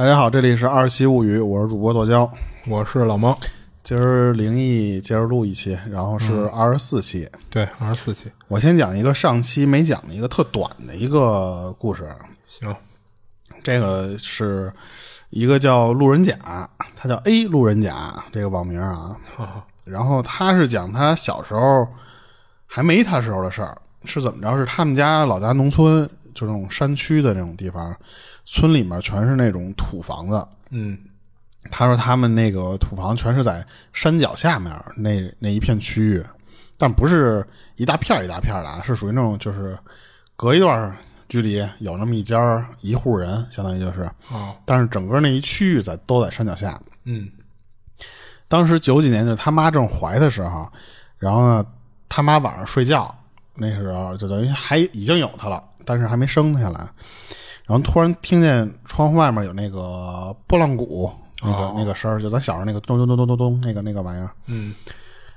大家好，这里是二期物语，我是主播剁椒，我是老猫。今儿灵异接着录一期，然后是二十四期。对，二十四期。我先讲一个上期没讲的一个特短的一个故事。行，这个是一个叫路人甲，他叫 A 路人甲这个网名啊。然后他是讲他小时候还没他时候的事儿，是怎么着？是他们家老家农村，就那种山区的那种地方。村里面全是那种土房子，嗯，他说他们那个土房全是在山脚下面那那一片区域，但不是一大片一大片的啊，是属于那种就是隔一段距离有那么一家一户人，相当于就是啊，但是整个那一区域在都在山脚下。嗯，当时九几年就他妈正怀的时候，然后呢，他妈晚上睡觉那时候就等于还已经有他了，但是还没生下来。然后突然听见窗户外面有那个拨浪鼓，那个那个声儿，就咱小时候那个咚咚咚咚咚咚那个那个玩意儿。嗯，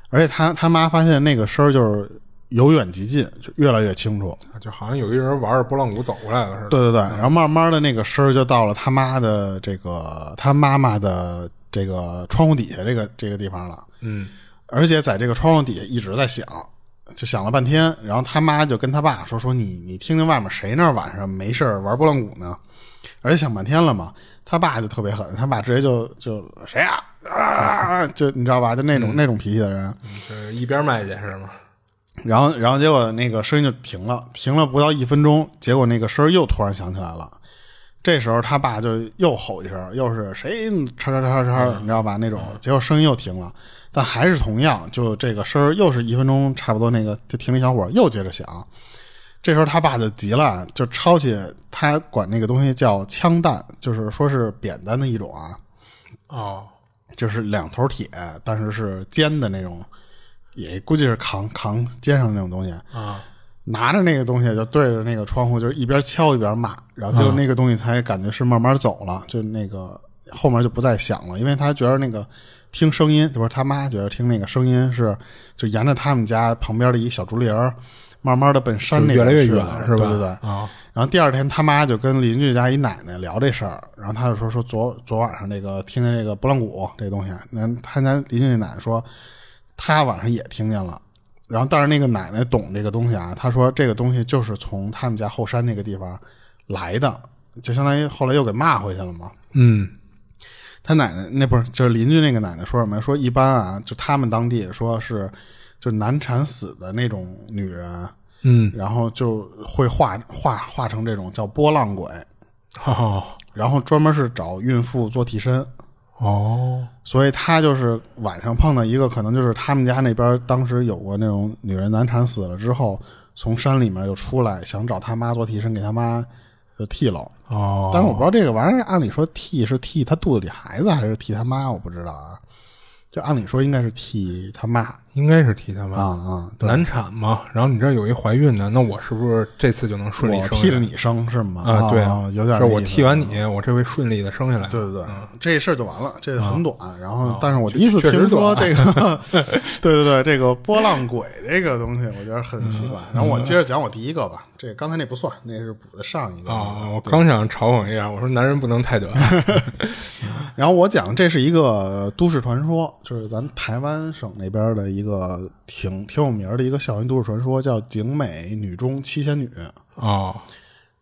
而且他他妈发现那个声儿就是由远及近，就越来越清楚，就好像有一人玩着拨浪鼓走过来了似的。对对对，然后慢慢的那个声儿就到了他妈的这个他妈妈的这个窗户底下这个这个地方了。嗯，而且在这个窗户底下一直在响。就想了半天，然后他妈就跟他爸说：“说你你听听外面谁那晚上没事玩拨浪鼓呢？”而且想半天了嘛，他爸就特别狠，他爸直接就就谁呀啊，就你知道吧，就那种那种脾气的人，是一边卖去是吗？然后然后结果那个声音就停了，停了不到一分钟，结果那个声又突然响起来了。这时候他爸就又吼一声，又是谁叉叉叉叉，你知道吧？那种结果声音又停了，但还是同样，就这个声儿又是一分钟差不多，那个就停了一小会儿，又接着响。这时候他爸就急了，就抄起他管那个东西叫枪弹，就是说是扁担的一种啊。哦，就是两头铁，但是是尖的那种，也估计是扛扛肩上的那种东西啊。拿着那个东西就对着那个窗户，就是一边敲一边骂，然后就那个东西才感觉是慢慢走了，就那个后面就不再响了，因为他觉得那个听声音，就是他妈觉得听那个声音是就沿着他们家旁边的一小竹林儿慢慢的奔山那越来越远，是吧？对对对啊。然后第二天他妈就跟邻居家一奶奶聊这事儿，然后他就说说昨昨晚上那个听见那个拨浪鼓这东西，那他家邻居奶奶说他晚上也听见了。然后，但是那个奶奶懂这个东西啊，她说这个东西就是从他们家后山那个地方来的，就相当于后来又给骂回去了嘛。嗯，他奶奶那不是就是邻居那个奶奶说什么？说一般啊，就他们当地说是就难产死的那种女人，嗯，然后就会化化化成这种叫波浪鬼，哦，然后专门是找孕妇做替身。哦，所以他就是晚上碰到一个，可能就是他们家那边当时有过那种女人难产死了之后，从山里面又出来，想找他妈做替身，给他妈就替了。哦，但是我不知道这个玩意儿，按理说替是替他肚子里孩子还是替他妈，我不知道啊。就按理说应该是替他妈，应该是替他吧啊啊，难产嘛。然后你这有一怀孕的，那我是不是这次就能顺利生？替了你生是吗？啊，对啊，有点。是我替完你，我这回顺利的生下来。对对对，这事儿就完了，这很短。然后，但是我第一次听说这个，对对对，这个波浪鬼这个东西，我觉得很奇怪。然后我接着讲我第一个吧，这刚才那不算，那是补的上一个啊。我刚想嘲讽一下，我说男人不能太短。然后我讲这是一个都市传说，就是咱台湾省那边的一个挺挺有名的一个校园都市传说，叫景美女中七仙女。哦，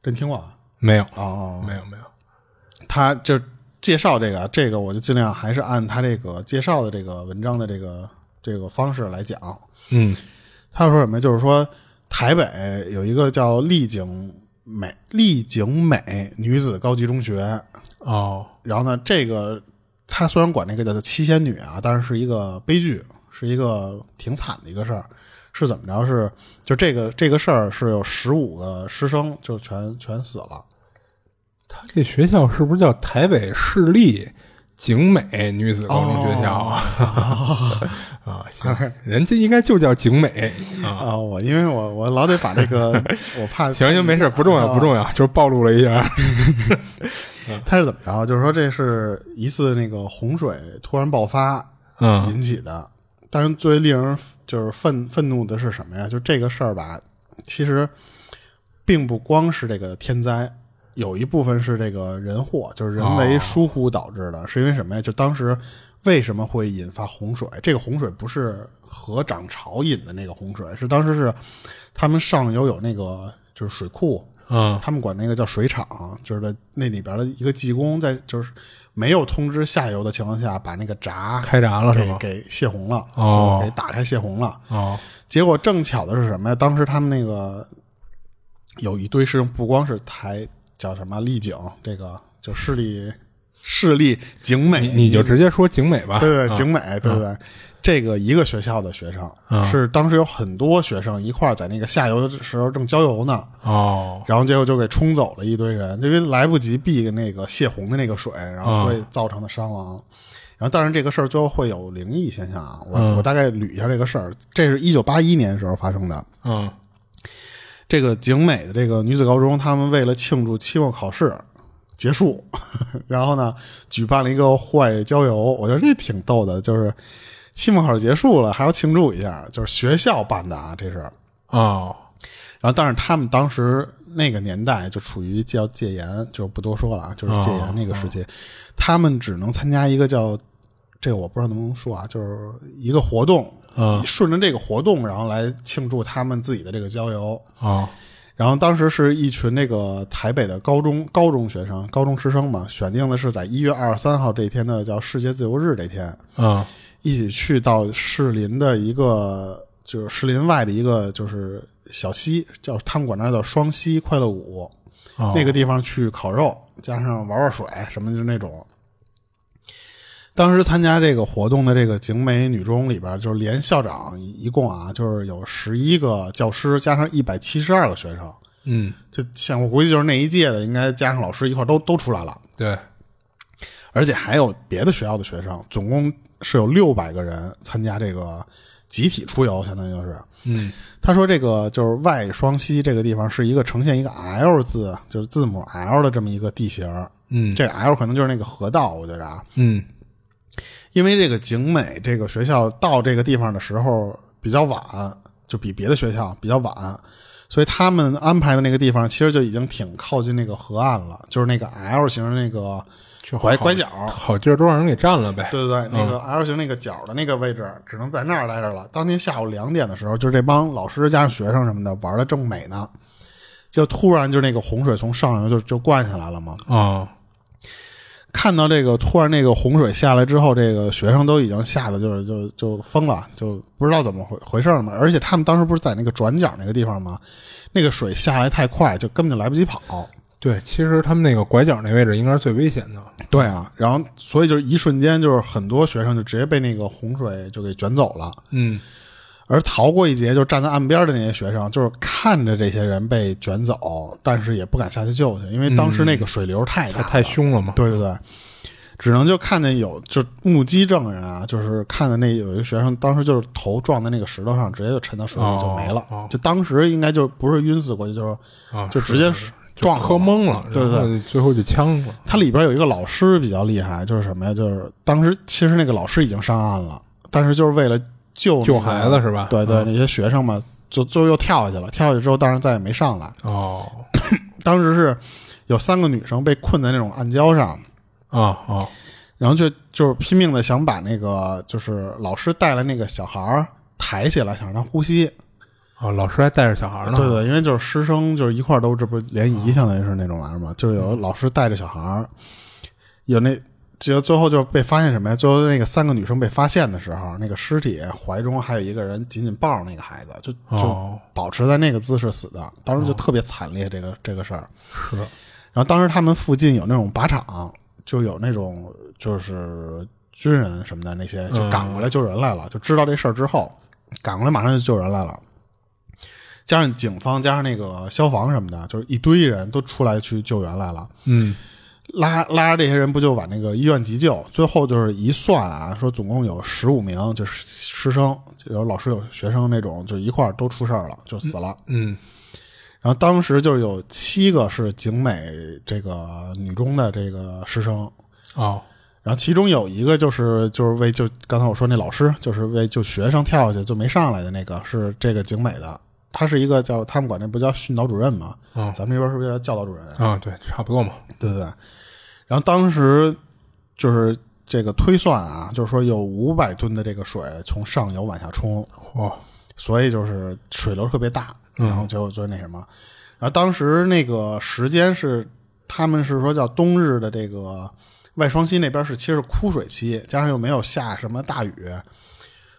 真听过？没有哦，没有没有。他就介绍这个，这个我就尽量还是按他这个介绍的这个文章的这个这个方式来讲。嗯，他说什么？就是说台北有一个叫丽景美丽景美女子高级中学。哦。然后呢，这个他虽然管那个叫做七仙女啊，但是是一个悲剧，是一个挺惨的一个事儿。是怎么着？是就这个这个事儿是有十五个师生就全全死了。他这学校是不是叫台北市立景美女子高中学校啊？啊，行，人家应该就叫景美啊。我因为我我老得把这个，我怕行行没事，不重要不重要，就是暴露了一下。他是怎么着？就是说这是一次那个洪水突然爆发引起的。但是最令人就是愤愤怒的是什么呀？就这个事儿吧，其实并不光是这个天灾，有一部分是这个人祸，就是人为疏忽导致的，是因为什么呀？就当时为什么会引发洪水？这个洪水不是河涨潮引的那个洪水，是当时是他们上游有那个就是水库，嗯他们管那个叫水厂，就是在那里边的一个技工在就是没有通知下游的情况下，把那个闸开闸了是吗？给给泄洪了，哦就给打开泄洪了。哦结果正巧的是什么呀？当时他们那个有一堆是，不光是台叫什么丽景，这个就市立市立景美，你你就直接说景美吧。对对啊景美，对对对。这个一个学校的学生、嗯是当时有很多学生一块儿在那个下游的时候正郊游呢，哦然后结果就给冲走了一堆人，因为来不及避那个泄洪的那个水，然后所以造成的伤亡。然后，但是这个事儿最后会有灵异现象啊，我、嗯我大概捋一下这个事儿。这是一九八一年时候发生的。嗯这个景美的这个女子高中，他们为了庆祝期末考试结束，然后呢，举办了一个户外郊游。我觉得这挺逗的，就是期末考试结束了，还要庆祝一下，就是学校办的啊，这是。哦。然后，但是他们当时那个年代就处于叫戒严，就不多说了啊，就是戒严那个时期，他们只能参加一个叫这个我不知道能不能说啊，就是一个活动，嗯。顺着这个活动，然后来庆祝他们自己的这个郊游。哦。然后当时是一群那个台北的高中高中学生、高中师生嘛，选定的是在一月二十三号这一天的叫世界自由日这天，嗯一起去到士林的一个就是士林外的一个就是小溪，叫他们管那叫双溪快乐谷，哦。那个地方去烤肉，加上玩玩水什么就那种。当时参加这个活动的这个景美女中里边，就是连校长一一共啊，就是有十一个教师，加上一百七十二个学生。嗯。就像我估计就是那一届的，应该加上老师一块都都出来了，对。而且还有别的学校的学生，总共是有六百个人参加这个集体出游，相当于就是。嗯他说这个就是外双溪这个地方是一个呈现一个 L 字，就是字母 L 的这么一个地形。嗯这个 L 可能就是那个河道，我觉着啊，嗯因为这个景美这个学校到这个地方的时候比较晚，就比别的学校比较晚，所以他们安排的那个地方其实就已经挺靠近那个河岸了，就是那个 L 型的那个拐拐角。好劲儿都让人给占了呗。对对对，那个 L 型那个角的那个位置，只能在那儿待着了。当天下午两点的时候，就是这帮老师加上学生什么的玩的正美呢，就突然就那个洪水从上游就就灌下来了嘛。哦看到这个突然那个洪水下来之后，这个学生都已经吓得就是就就疯了，就不知道怎么回回事儿嘛。而且他们当时不是在那个转角那个地方吗？那个水下来太快，就根本就来不及跑。对，其实他们那个拐角那位置应该是最危险的。对啊，然后所以就是一瞬间，就是很多学生就直接被那个洪水就给卷走了。嗯而逃过一劫，就站在岸边的那些学生，就是看着这些人被卷走，但是也不敢下去救去，因为当时那个水流太大了、他太凶了嘛。对对对，只能就看见有就目击证人啊，就是看见那有一个学生，当时就是头撞在那个石头上，直接就沉到水里就没了。哦哦就当时应该就不是晕死过去，就是啊，就直接是撞喝懵了，对对最后就呛了。它里边有一个老师比较厉害，就是什么呀？就是当时其实那个老师已经上岸了，但是就是为了救、那个、救孩子是吧对对，嗯那些学生嘛，就最后又跳下去了。跳下去之后，当然再也没上来。哦 当时是有三个女生被困在那种暗礁上，啊哦然后就就是拼命的想把那个就是老师带来那个小孩抬起来，想让他呼吸。哦，老师还带着小孩呢。对对，因为就是师生就是一块儿都这不是联谊，相当于是那种玩意儿嘛，就是有老师带着小孩儿，有那。结果最后就被发现什么呀？最后那个三个女生被发现的时候，那个尸体怀中还有一个人紧紧抱着那个孩子，就就哦保持在那个姿势死的。当时就特别惨烈，这个这个事儿。是然后当时他们附近有那种靶场，就有那种就是军人什么的那些，就赶过来救人来了。就知道这事儿之后，赶过来马上就救人来了。加上警方，加上那个消防什么的，就是一堆人都出来去救援来了。嗯拉拉着这些人不就往那个医院急救？最后就是一算啊，说总共有十五名就是师生，就有老师有学生那种，就一块儿都出事儿了，就死了。嗯然后当时就是有七个是景美这个女中的这个师生，哦然后其中有一个就是就是为就刚才我说那老师，就是为就学生跳下去就没上来的那个是这个景美的，他是一个叫他们管那不叫训导主任嘛，嗯咱们这边是不是叫教导主任？啊，对，差不多嘛。对不对？然后当时就是这个推算啊，就是说有五百吨的这个水从上游往下冲，哇，所以就是水流特别大，然后就就那什么，然后当时那个时间是他们是说叫冬日的这个外双溪那边是其实是枯水期，加上又没有下什么大雨。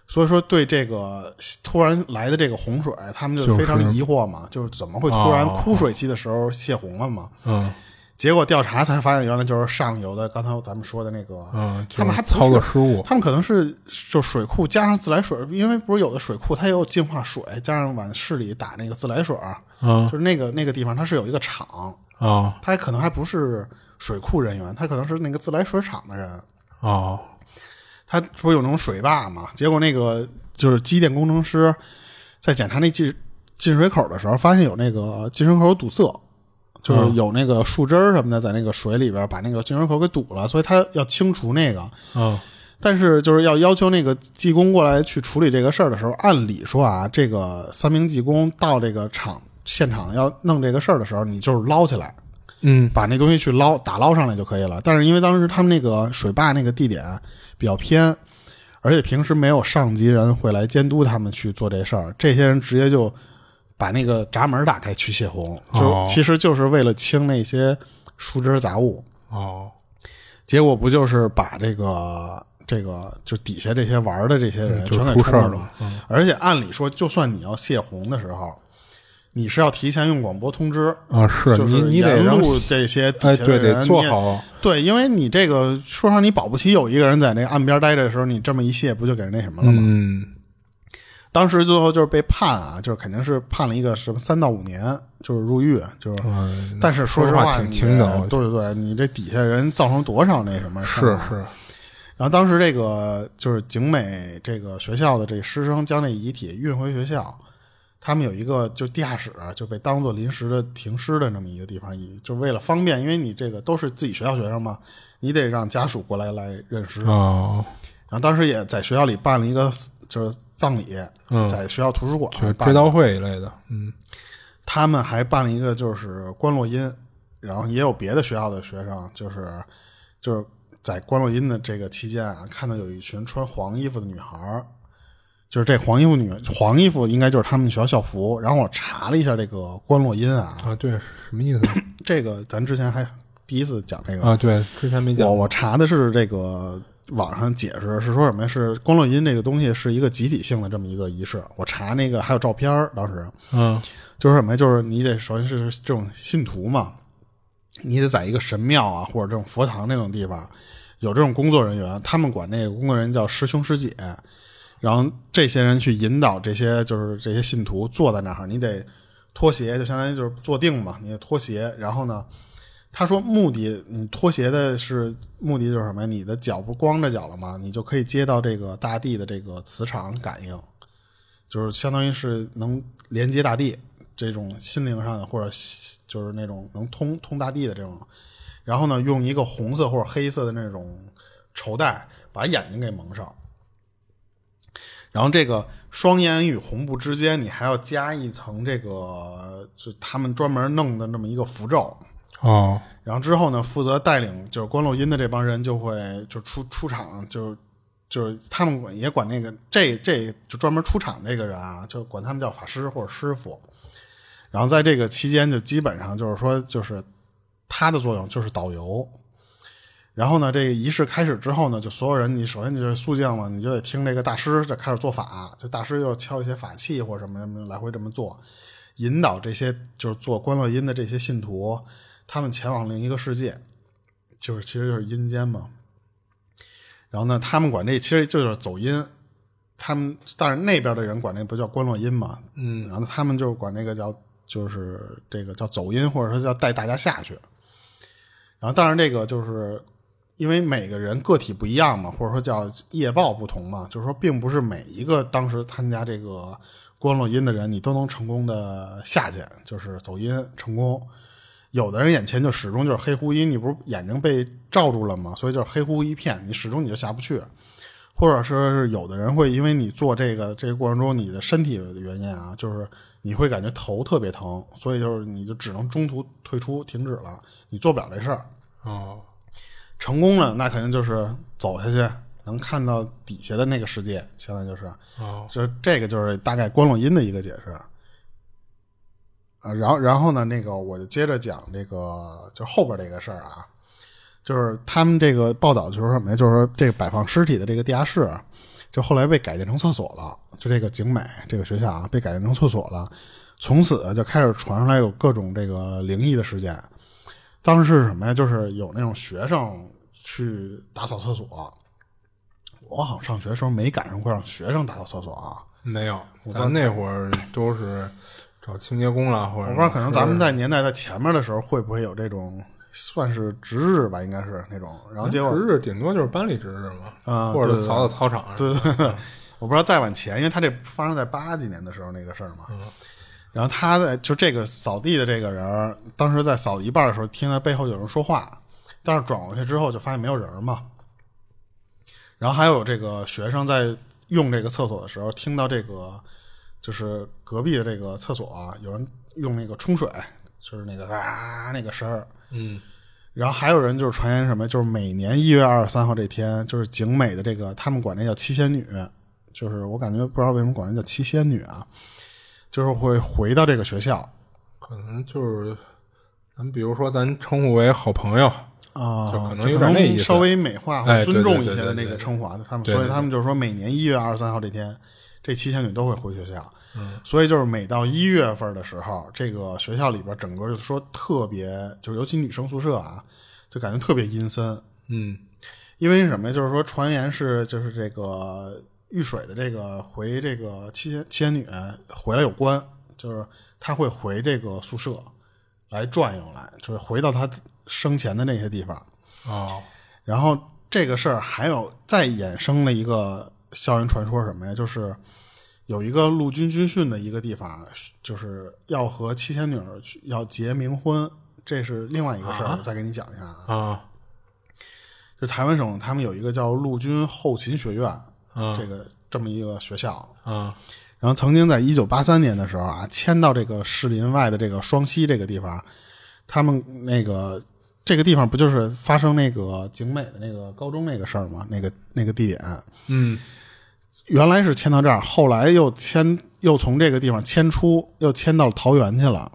所以说，对这个突然来的这个洪水，他们就就是非常疑惑嘛，就是怎么会突然哦枯水期的时候泄洪了嘛？嗯。结果调查才发现，原来就是上游的，刚才咱们说的那个，嗯，他们还操作失误。他们可能是就水库加上自来水，因为不是有的水库它也有净化水，加上往市里打那个自来水，嗯。就是那个那个地方它是有一个厂，哦。它可能还不是水库人员，他可能是那个自来水厂的人，哦他不是有那种水坝嘛？结果那个就是机电工程师在检查那进进水口的时候，发现有那个进水口堵塞，就是有那个树枝儿什么的在那个水里边把那个进水口给堵了，所以他要清除那个。嗯但是就是要要求那个技工过来去处理这个事儿的时候，按理说啊，这个三名技工到这个厂现场要弄这个事儿的时候，你就是捞起来，嗯把那东西去捞打捞上来就可以了。但是因为当时他们那个水坝那个地点比较偏，而且平时没有上级人会来监督他们去做这事儿，这些人直接就把那个闸门打开去泄洪，就哦其实就是为了清那些树枝杂物。哦结果不就是把这个这个就底下这些玩的这些人全给出事儿了冲了吗？而且按理说，就算你要泄洪的时候，你是要提前用广播通知，啊，是就你你得录这些底哎对下的人、得做好对，因为你这个说上你保不齐有一个人在那个岸边待着的时候，你这么一卸，不就给人那什么了吗？嗯当时最后就是被判啊，就是肯定是判了一个什么三到五年，就是入狱，就是。嗯，但是说实话挺你轻的，对对对，你这底下人造成多少那什么是是然后当时这个就是景美这个学校的这个师生将这遗体运回学校，他们有一个就地下室，就被当做临时的停尸的那么一个地方，以就为了方便，因为你这个都是自己学校学生嘛，你得让家属过来来认尸。哦，然后当时也在学校里办了一个就是葬礼，嗯在学校图书馆就是办。追悼会一类的，嗯他们还办了一个就是关洛音，然后也有别的学校的学生，就是就是在关洛音的这个期间啊，看到有一群穿黄衣服的女孩儿，就是这黄衣服女黄衣服应该就是他们学校校服。然后我查了一下这个关洛音啊，啊，对，什么意思 这个咱之前还第一次讲这个，啊？对，之前没讲我我查的是这个网上解释是说什么呀？是关洛音这个东西是一个集体性的这么一个仪式。我查那个还有照片儿，当时嗯就是什么呀？就是你得首先是这种信徒嘛，你得在一个神庙啊或者这种佛堂那种地方有这种工作人员，他们管那个工作人员叫师兄师姐，然后这些人去引导这些就是这些信徒坐在那儿，你得脱鞋，就相当于就是坐定嘛，你得脱鞋，然后呢。他说：“目的，你脱鞋的是目的就是什么？你的脚不光着脚了吗？你就可以接到这个大地的这个磁场感应，就是相当于是能连接大地这种心灵上的，或者就是那种能通通大地的这种。然后呢，用一个红色或者黑色的那种绸带把眼睛给蒙上。然后这个双眼与红布之间，你还要加一层这个，就他们专门弄的那么一个符咒。哦然后之后呢，负责带领就是观落音的这帮人就会就出出场，就就是他们管也管那个这这就专门出场那个人啊，就管他们叫法师或者师傅。然后在这个期间，就基本上就是说，就是他的作用就是导游。然后呢，这个仪式开始之后呢，就所有人，你首先你就是肃静嘛，你就得听这个大师就开始做法，就大师又敲一些法器或者什么什么来回这么做，引导这些就是做观落音的这些信徒，他们前往另一个世界，就是其实就是阴间嘛。然后呢，他们管这其实就是走阴，他们但是那边的人管那不叫观落阴嘛，嗯然后他们就是管那个叫就是这个叫走阴，或者说叫带大家下去。然后当然这个就是因为每个人个体不一样嘛，或者说叫业报不同嘛，就是说并不是每一个当时参加这个观落阴的人，你都能成功的下去，就是走阴成功。有的人眼前就始终就是黑乎一，你不是眼睛被罩住了吗？所以就是黑乎一片，你始终你就下不去。或者是有的人会因为你做这个这个过程中你的身体的原因啊，就是你会感觉头特别疼，所以就是你就只能中途退出停止了，你做不了这事儿。哦，成功了，那肯定就是走下去能看到底下的那个世界，相当于就是，哦，就是这个就是大概观落音的一个解释。啊，然后然后呢，那个我就接着讲这个，就后边这个事儿啊，就是他们这个报道就是什么呀？就是说这个摆放尸体的这个地下室，就后来被改建成厕所了。就这个景美这个学校啊，被改建成厕所了，从此就开始传出来有各种这个灵异的事件。当时是什么呀？就是有那种学生去打扫厕所，我好像上学的时候没赶上过让学生打扫厕所啊。没有，咱那会儿都是找清洁工了，或者我不知道，可能咱们在年代在前面的时候会不会有这种算是值日吧？应该是那种。然后结果值日顶多就是班里值日嘛，啊或者扫扫操场。对对对，我不知道再往前，因为他这发生在八几年的时候那个事儿嘛。然后他在就这个扫地的这个人，当时在扫一半的时候，听到背后有人说话，但是转过去之后就发现没有人嘛。然后还有这个学生在用这个厕所的时候，听到这个就是隔壁的这个厕所啊，有人用那个冲水，就是那个啊那个声儿。嗯，然后还有人就是传言什么，就是每年一月二十三号这天，就是景美的这个，他们管这叫七仙女，就是我感觉不知道为什么管这叫七仙女啊，就是会回到这个学校可能就是咱比如说咱称呼为好朋友，啊，就可能就有点那意思稍微美化哎或尊重一些的那个称呼啊，他们所以他们就是说每年一月二十三号这天，这七仙女都会回学校，嗯，所以就是每到一月份的时候，这个学校里边整个就是说特别，就是尤其女生宿舍啊，就感觉特别阴森，嗯。因为什么呀？就是说，传言是就是这个遇水的这个回这个七仙七仙女回来有关，就是他会回这个宿舍来转悠来，就是回到他生前的那些地方。哦，然后这个事儿还有再衍生了一个校园传说什么呀？就是有一个陆军军训的一个地方，就是要和七仙女去要结冥婚，这是另外一个事儿，啊我再给你讲一下啊。啊就台湾省他们有一个叫陆军后勤学院，啊这个这么一个学校。啊然后曾经在一九八三年的时候啊，迁到这个士林外的这个双溪这个地方，他们那个这个地方不就是发生那个景美的那个高中那个事儿吗？那个那个地点嗯原来是迁到这儿，后来又迁又从这个地方迁出，又迁到了桃园去了。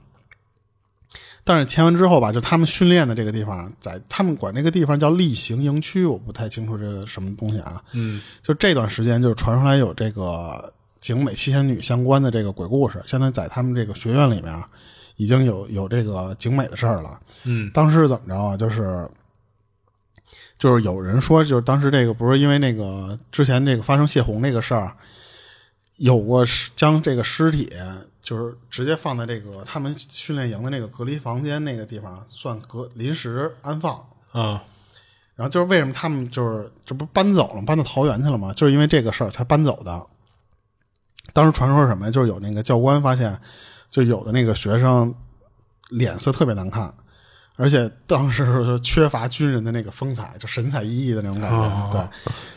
但是签完之后吧，就他们训练的这个地方，在他们管那个地方叫例行营区，我不太清楚这个什么东西啊。嗯就这段时间，就是传出来有这个景美七仙女相关的这个鬼故事，相当于在他们这个学院里面已经有有这个景美的事儿了。嗯当时怎么着啊？就是就是有人说，就是当时这个不是因为那个之前这个发生泄洪那个事儿，有过将这个尸体就是直接放在这个他们训练营的那个隔离房间那个地方，算隔临时安放。啊然后就是为什么他们就是这不搬走了，搬到桃园去了吗？就是因为这个事儿才搬走的。当时传说是什么呀？就是有那个教官发现，就有的那个学生脸色特别难看，而且当时是缺乏军人的那个风采，就神采奕奕的那种感觉。哦对，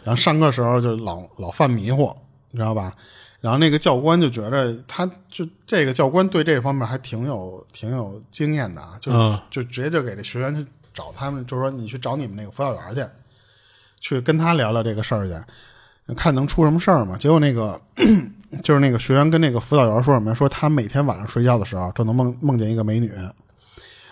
然后上课时候就老老犯迷糊，你知道吧？然后那个教官就觉着，他就这个教官对这方面还挺有挺有经验的啊，就、嗯就直接就给这学员去找他们，就是说你去找你们那个辅导员去，去跟他聊聊这个事儿去，看能出什么事儿嘛。结果那个 就是那个学员跟那个辅导员说什么？说他每天晚上睡觉的时候就能梦梦见一个美女，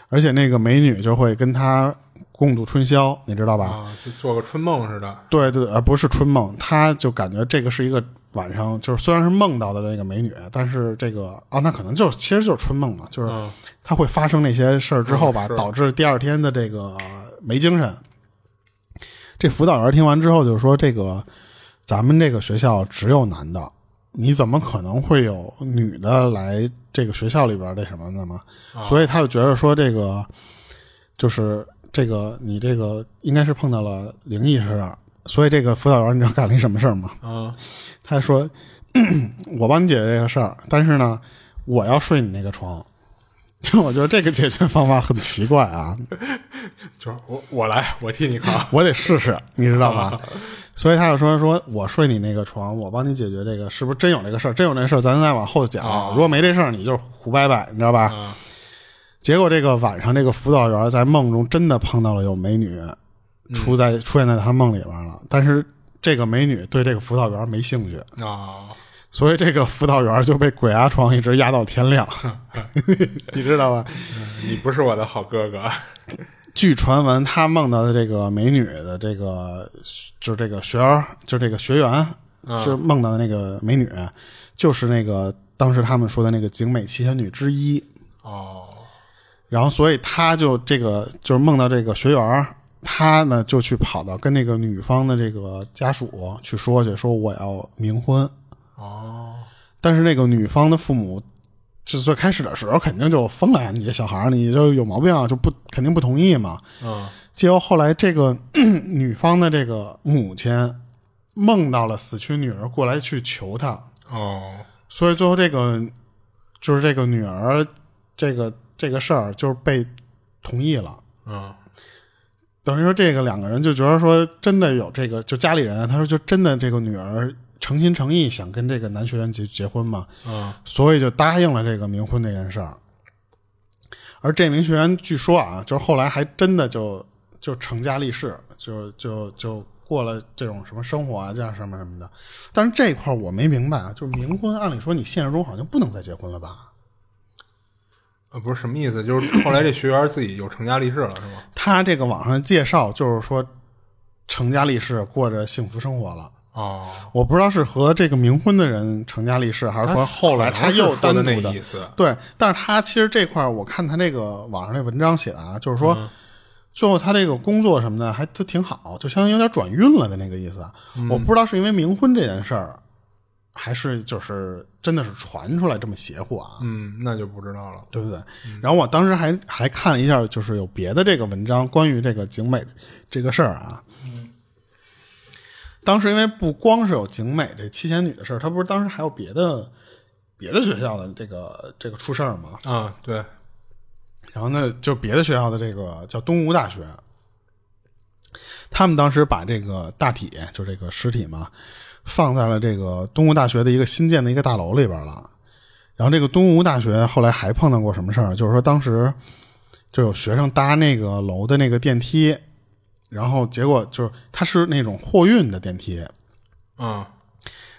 而且那个美女就会跟他共度春宵，你知道吧？啊，就做个春梦似的。对对，呃，不是春梦，他就感觉这个是一个晚上，就是虽然是梦到的那个美女，但是这个啊，那可能就是其实就是春梦嘛，就是嗯他会发生那些事儿之后吧，嗯导致第二天的这个没精神。这辅导员听完之后就说：“这个咱们这个学校只有男的，你怎么可能会有女的来这个学校里边儿这什么的吗？”啊所以他就觉得说这个就是这个你这个应该是碰到了灵异事儿。所以这个辅导员你知道干了一什么事儿吗？啊他说：“ 我帮你解决这个事儿，但是呢，我要睡你那个床。”我觉得这个解决方法很奇怪啊，就是我我来，我替你扛。我得试试，你知道吧？所以他就说说我睡你那个床，我帮你解决这个，是不是真有这个事儿？真有这事儿，咱再往后讲。啊如果没这事儿，你就是胡掰掰，你知道吧？啊结果这个晚上，这个辅导员在梦中真的碰到了有美女出在、出现在他梦里边了，但是这个美女对这个辅导员没兴趣，啊，所以这个辅导员就被鬼压床一直压到天亮，你知道吧？你不是我的好哥哥。据传闻，他梦到的这个美女的这个就是这个学员，就是这个学员，就是梦到的那个美女，就是那个当时他们说的那个景美七仙女之一。哦，然后，所以他就这个就是梦到这个学员，他呢就去跑到跟那个女方的这个家属去说去，说我要冥婚。哦，但是那个女方的父母，是最开始的时候肯定就疯了呀，你这小孩儿你就有毛病啊，就不肯定不同意嘛。嗯，结果后来这个 女方的这个母亲梦到了死去女儿过来去求她，哦，所以最后这个就是这个女儿这个这个事儿就是被同意了。嗯，等于说这个两个人就觉得说真的有这个，就家里人他说就真的这个女儿诚心诚意想跟这个男学员结结婚嘛，嗯，所以就答应了这个冥婚这件事儿。而这名学员据说啊，就是后来还真的就就成家立室，就就就过了这种什么生活啊，这样什么什么的。但是这块我没明白啊，就是冥婚，按理说你现实中好像不能再结婚了吧？呃，不是什么意思，就是后来这学员自己有成家立室了，是吗？他这个网上介绍就是说成家立室，过着幸福生活了。哦，我不知道是和这个冥婚的人成家立室，还是说后来他又单独的那意思。对，但是他其实这块儿我看他那个网上那文章写的啊，就是说、最后他这个工作什么的还都挺好，就相当于有点转运了的那个意思。啊我不知道是因为冥婚这件事儿，还是就是真的是传出来这么邪乎啊，嗯，那就不知道了。对不对？然后我当时还还看了一下，就是有别的这个文章关于这个景美这个事儿啊。嗯当时因为不光是有景美这七仙女的事儿，他不是当时还有别的别的学校的这个这个出事儿吗？啊，对，然后呢，就别的学校的这个叫东吴大学，他们当时把这个大体，就这个尸体嘛，放在了这个东吴大学的一个新建的一个大楼里边了。然后这个东吴大学后来还碰到过什么事儿？就是说当时就有学生搭那个楼的那个电梯，然后结果就是它是那种货运的电梯，嗯，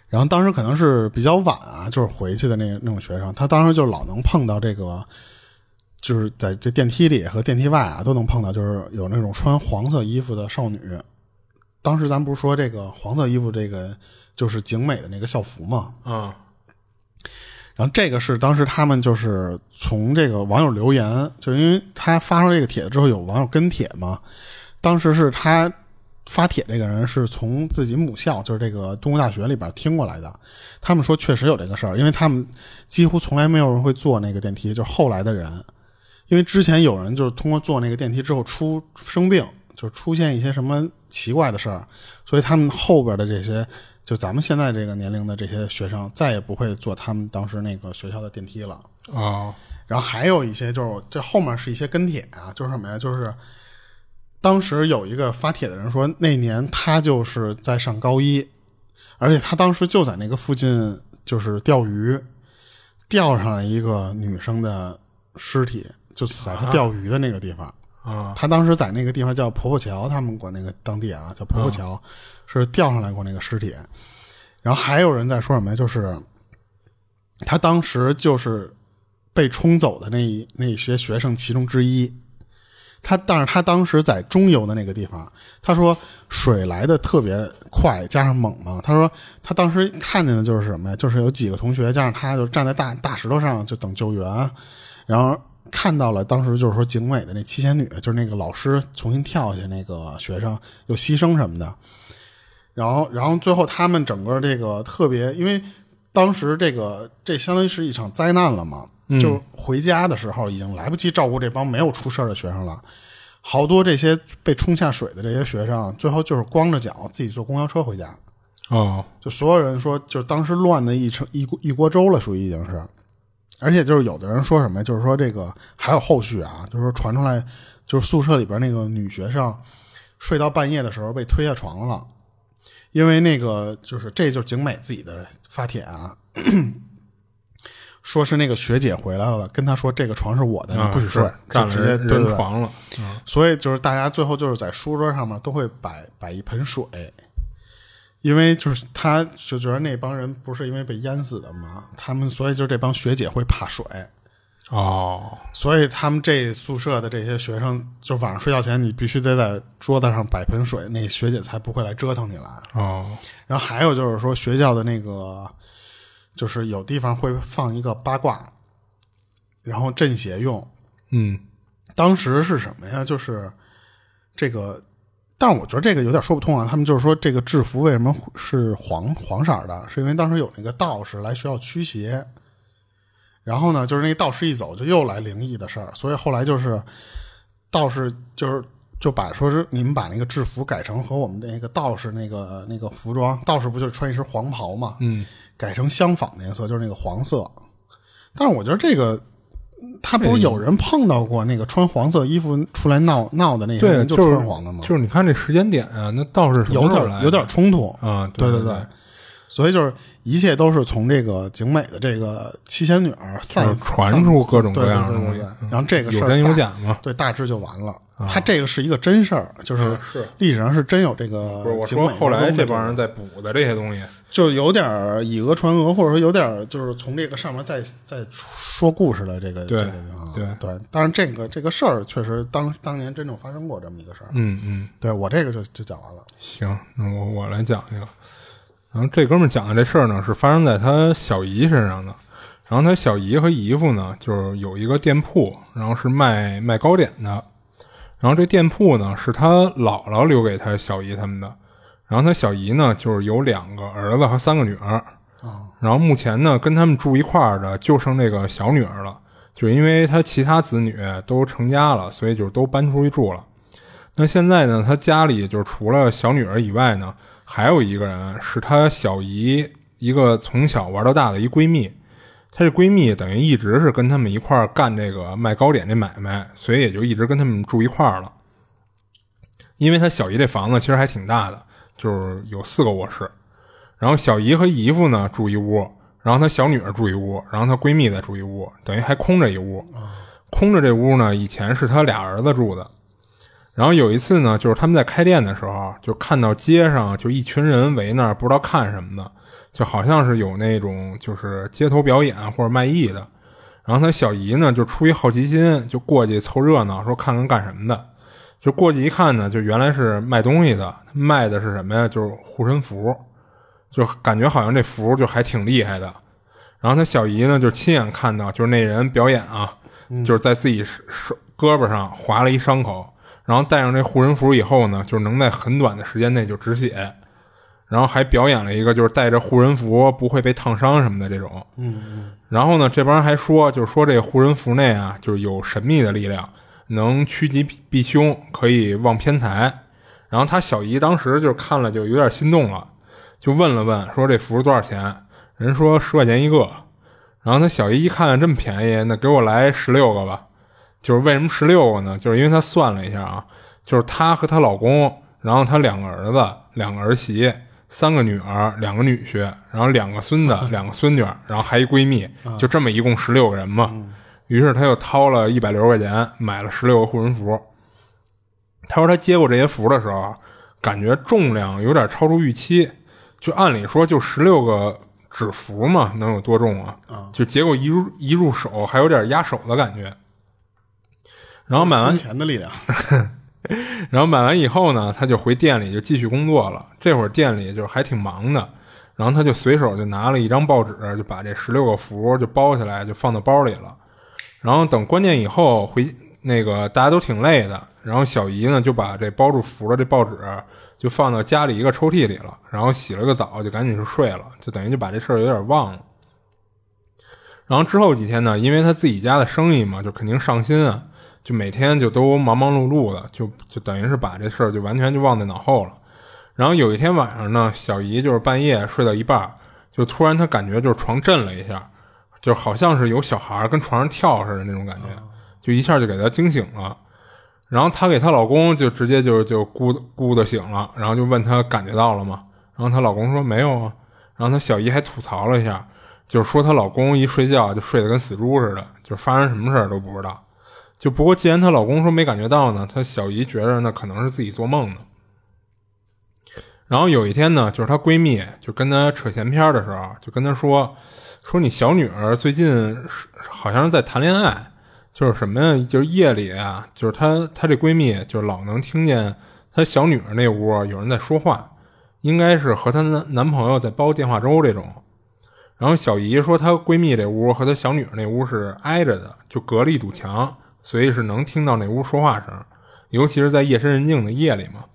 然后当时可能是比较晚啊，就是回去的那那种学生，他当时就老能碰到这个，就是在这电梯里和电梯外啊都能碰到，就是有那种穿黄色衣服的少女。当时咱不是说这个黄色衣服这个就是景美的那个校服嘛？嗯，然后这个是当时他们就是从这个网友留言，就是因为他发出这个帖子之后，有网友跟帖嘛。当时是他发帖这个人是从自己母校，就是这个东吴大学里边听过来的。他们说确实有这个事儿，因为他们几乎从来没有人会坐那个电梯，就是后来的人，因为之前有人就是通过坐那个电梯之后出生病，就是出现一些什么奇怪的事儿，所以他们后边的这些。就咱们现在这个年龄的这些学生，再也不会坐他们当时那个学校的电梯了。哦，然后还有一些就是这后面是一些跟帖啊，就是什么呀？就是当时有一个发帖的人说，那年他就是在上高一，而且他当时就在那个附近就是钓鱼，钓上了一个女生的尸体，就在他钓鱼的那个地方。啊，他当时在那个地方叫婆婆桥，他们管那个当地啊叫婆婆桥，是钓上来过那个尸体。然后还有人在说什么呀？就是他当时就是被冲走的那一那些学生其中之一。他但是他当时在中游的那个地方，他说水来的特别快，加上猛嘛。他说他当时看见的就是什么呀？就是有几个同学加上他就站在大大石头上就等救援，然后看到了当时就是说警委的那七仙女，就是那个老师重新跳下去那个学生又牺牲什么的。然后，然后最后他们整个这个特别，因为当时这个这相当于是一场灾难了嘛，就回家的时候已经来不及照顾这帮没有出事儿的学生了。好多这些被冲下水的这些学生，最后就是光着脚自己坐公交车回家。哦，就所有人说，就当时乱的一成一锅一锅粥了，属于已经是。而且就是有的人说什么呀？就是说这个还有后续啊，就是说传出来，就是宿舍里边那个女学生睡到半夜的时候被推下床了，因为那个就是这就是景美自己的发帖啊，说是那个学姐回来了，跟她说这个床是我的，你不许睡，就直接人对对对。人床了。所以就是大家最后就是在书桌上面都会摆摆一盆水，因为就是他就觉得那帮人不是因为被淹死的嘛，他们所以就这帮学姐会怕水，哦，所以他们这宿舍的这些学生就晚上睡觉前你必须得在桌子上摆盆水，那学姐才不会来折腾你来。哦，然后还有就是说学校的那个，就是有地方会放一个八卦，然后镇邪用。嗯，当时是什么呀？就是这个，但是我觉得这个有点说不通啊。他们就是说，这个制服为什么是黄黄色的？是因为当时有那个道士来学校驱邪，然后呢，就是那个道士一走，就又来灵异的事儿，所以后来就是道士就是就把说是你们把那个制服改成和我们那个道士那个那个服装，道士不就是穿一身黄袍嘛？嗯，改成相仿的颜色，就是那个黄色。但是我觉得这个，他不是有人碰到过那个穿黄色衣服出来闹闹的那个对，人就是穿黄的吗？就是你看这时间点啊，那倒是有点有点冲突。啊，对对对，所以就是一切都是从这个景美的这个七仙女儿散传出各种各样的东西然后这个事有真有假嘛。对，大致就完了。他这个是一个真事儿，就是历史上是真有这个不是我说后来这帮人在补的这些东西，就有点以讹传讹，或者说有点就是从这个上面再再说故事的这个对这个啊，对对。但是这个这个事儿确实当当年真正发生过这么一个事儿。嗯嗯，对我这个就就讲完了。行，那我我来讲一个。然后这哥们讲的这事儿呢，是发生在他小姨身上的。然后他小姨和姨父呢，就是有一个店铺，然后是卖卖糕点的。然后这店铺呢，是他姥姥留给他小姨他们的。然后他小姨呢，就是有两个儿子和三个女儿。啊然后目前呢，跟他们住一块儿的就剩这个小女儿了，就是因为他其他子女都成家了，所以就都搬出去住了。那现在呢，他家里就是除了小女儿以外呢，还有一个人是他小姨一个从小玩到大的一闺蜜。她这闺蜜等于一直是跟他们一块儿干这个卖糕点这买卖，所以也就一直跟他们住一块儿了。因为他小姨这房子其实还挺大的，就是有四个卧室。然后小姨和姨夫呢住一屋，然后她小女儿住一屋，然后她闺蜜再住一屋，等于还空着一屋。空着这屋呢，以前是她俩儿子住的。然后有一次呢，就是他们在开店的时候，就看到街上就一群人围那儿，不知道看什么的，就好像是有那种就是街头表演或者卖艺的。然后他小姨呢，就出于好奇心，就过去凑热闹，说看看干什么的。就过去一看呢，就原来是卖东西的，卖的是什么呀？就是护身符，就感觉好像这符就还挺厉害的。然后他小姨呢，就亲眼看到，就是那人表演啊，就是在自己手胳膊上划了一伤口，然后戴上这护身符以后呢，就是能在很短的时间内就止血，然后还表演了一个就是带着护身符不会被烫伤什么的这种。嗯嗯然后呢，这帮人还说，就是说这个护身符内啊，就是有神秘的力量，能趋吉避避凶，可以旺偏财。然后他小姨当时就看了就有点心动了，就问了问，说这符多少钱？人说十块钱一个。然后他小姨一看这么便宜，那给我来十六个吧。就是为什么十六个呢？就是因为她算了一下啊，就是她和她老公，然后她两个儿子、两个儿媳、三个女儿、两个女婿，然后两个孙子、两个孙女，然后还一闺蜜，就这么一共十六个人嘛。于是他又掏了一百六十块钱买了十六个护身符。他说他接过这些符的时候，感觉重量有点超出预期。就按理说就十六个纸符嘛，能有多重啊？就结果一入一入手还有点压手的感觉。然后买完钱的力量。然后买完以后呢，他就回店里就继续工作了。这会儿店里就是还挺忙的，然后他就随手就拿了一张报纸，就把这十六个符就包起来，就放到包里了。然后等关键以后回那个大家都挺累的，然后小姨呢就把这包住符的这报纸就放到家里一个抽屉里了，然后洗了个澡就赶紧就睡了，就等于就把这事儿有点忘了。然后之后几天呢，因为他自己家的生意嘛，就肯定上心啊，就每天就都忙忙碌碌的，就就等于是把这事儿就完全就忘在脑后了。然后有一天晚上呢，小姨就是半夜睡到一半，就突然她感觉就是床震了一下，就好像是有小孩跟床上跳似的那种感觉，就一下就给她惊醒了。然后她给她老公就直接就就咕咕的醒了，然后就问她感觉到了吗？然后她老公说没有啊。然后她小姨还吐槽了一下，就是说她老公一睡觉就睡得跟死猪似的，就是发生什么事儿都不知道。就不过既然她老公说没感觉到呢，她小姨觉着那可能是自己做梦呢。然后有一天呢，就是她闺蜜就跟她扯闲篇的时候，就跟她说，说你小女儿最近是好像是在谈恋爱，就是什么呀？就是夜里啊，就是她她这闺蜜就老能听见她小女儿那屋有人在说话，应该是和她男男朋友在煲电话粥这种。然后小姨说，她闺蜜这屋和她小女儿那屋是挨着的，就隔了一堵墙，所以是能听到那屋说话声，尤其是在夜深人静的夜里嘛。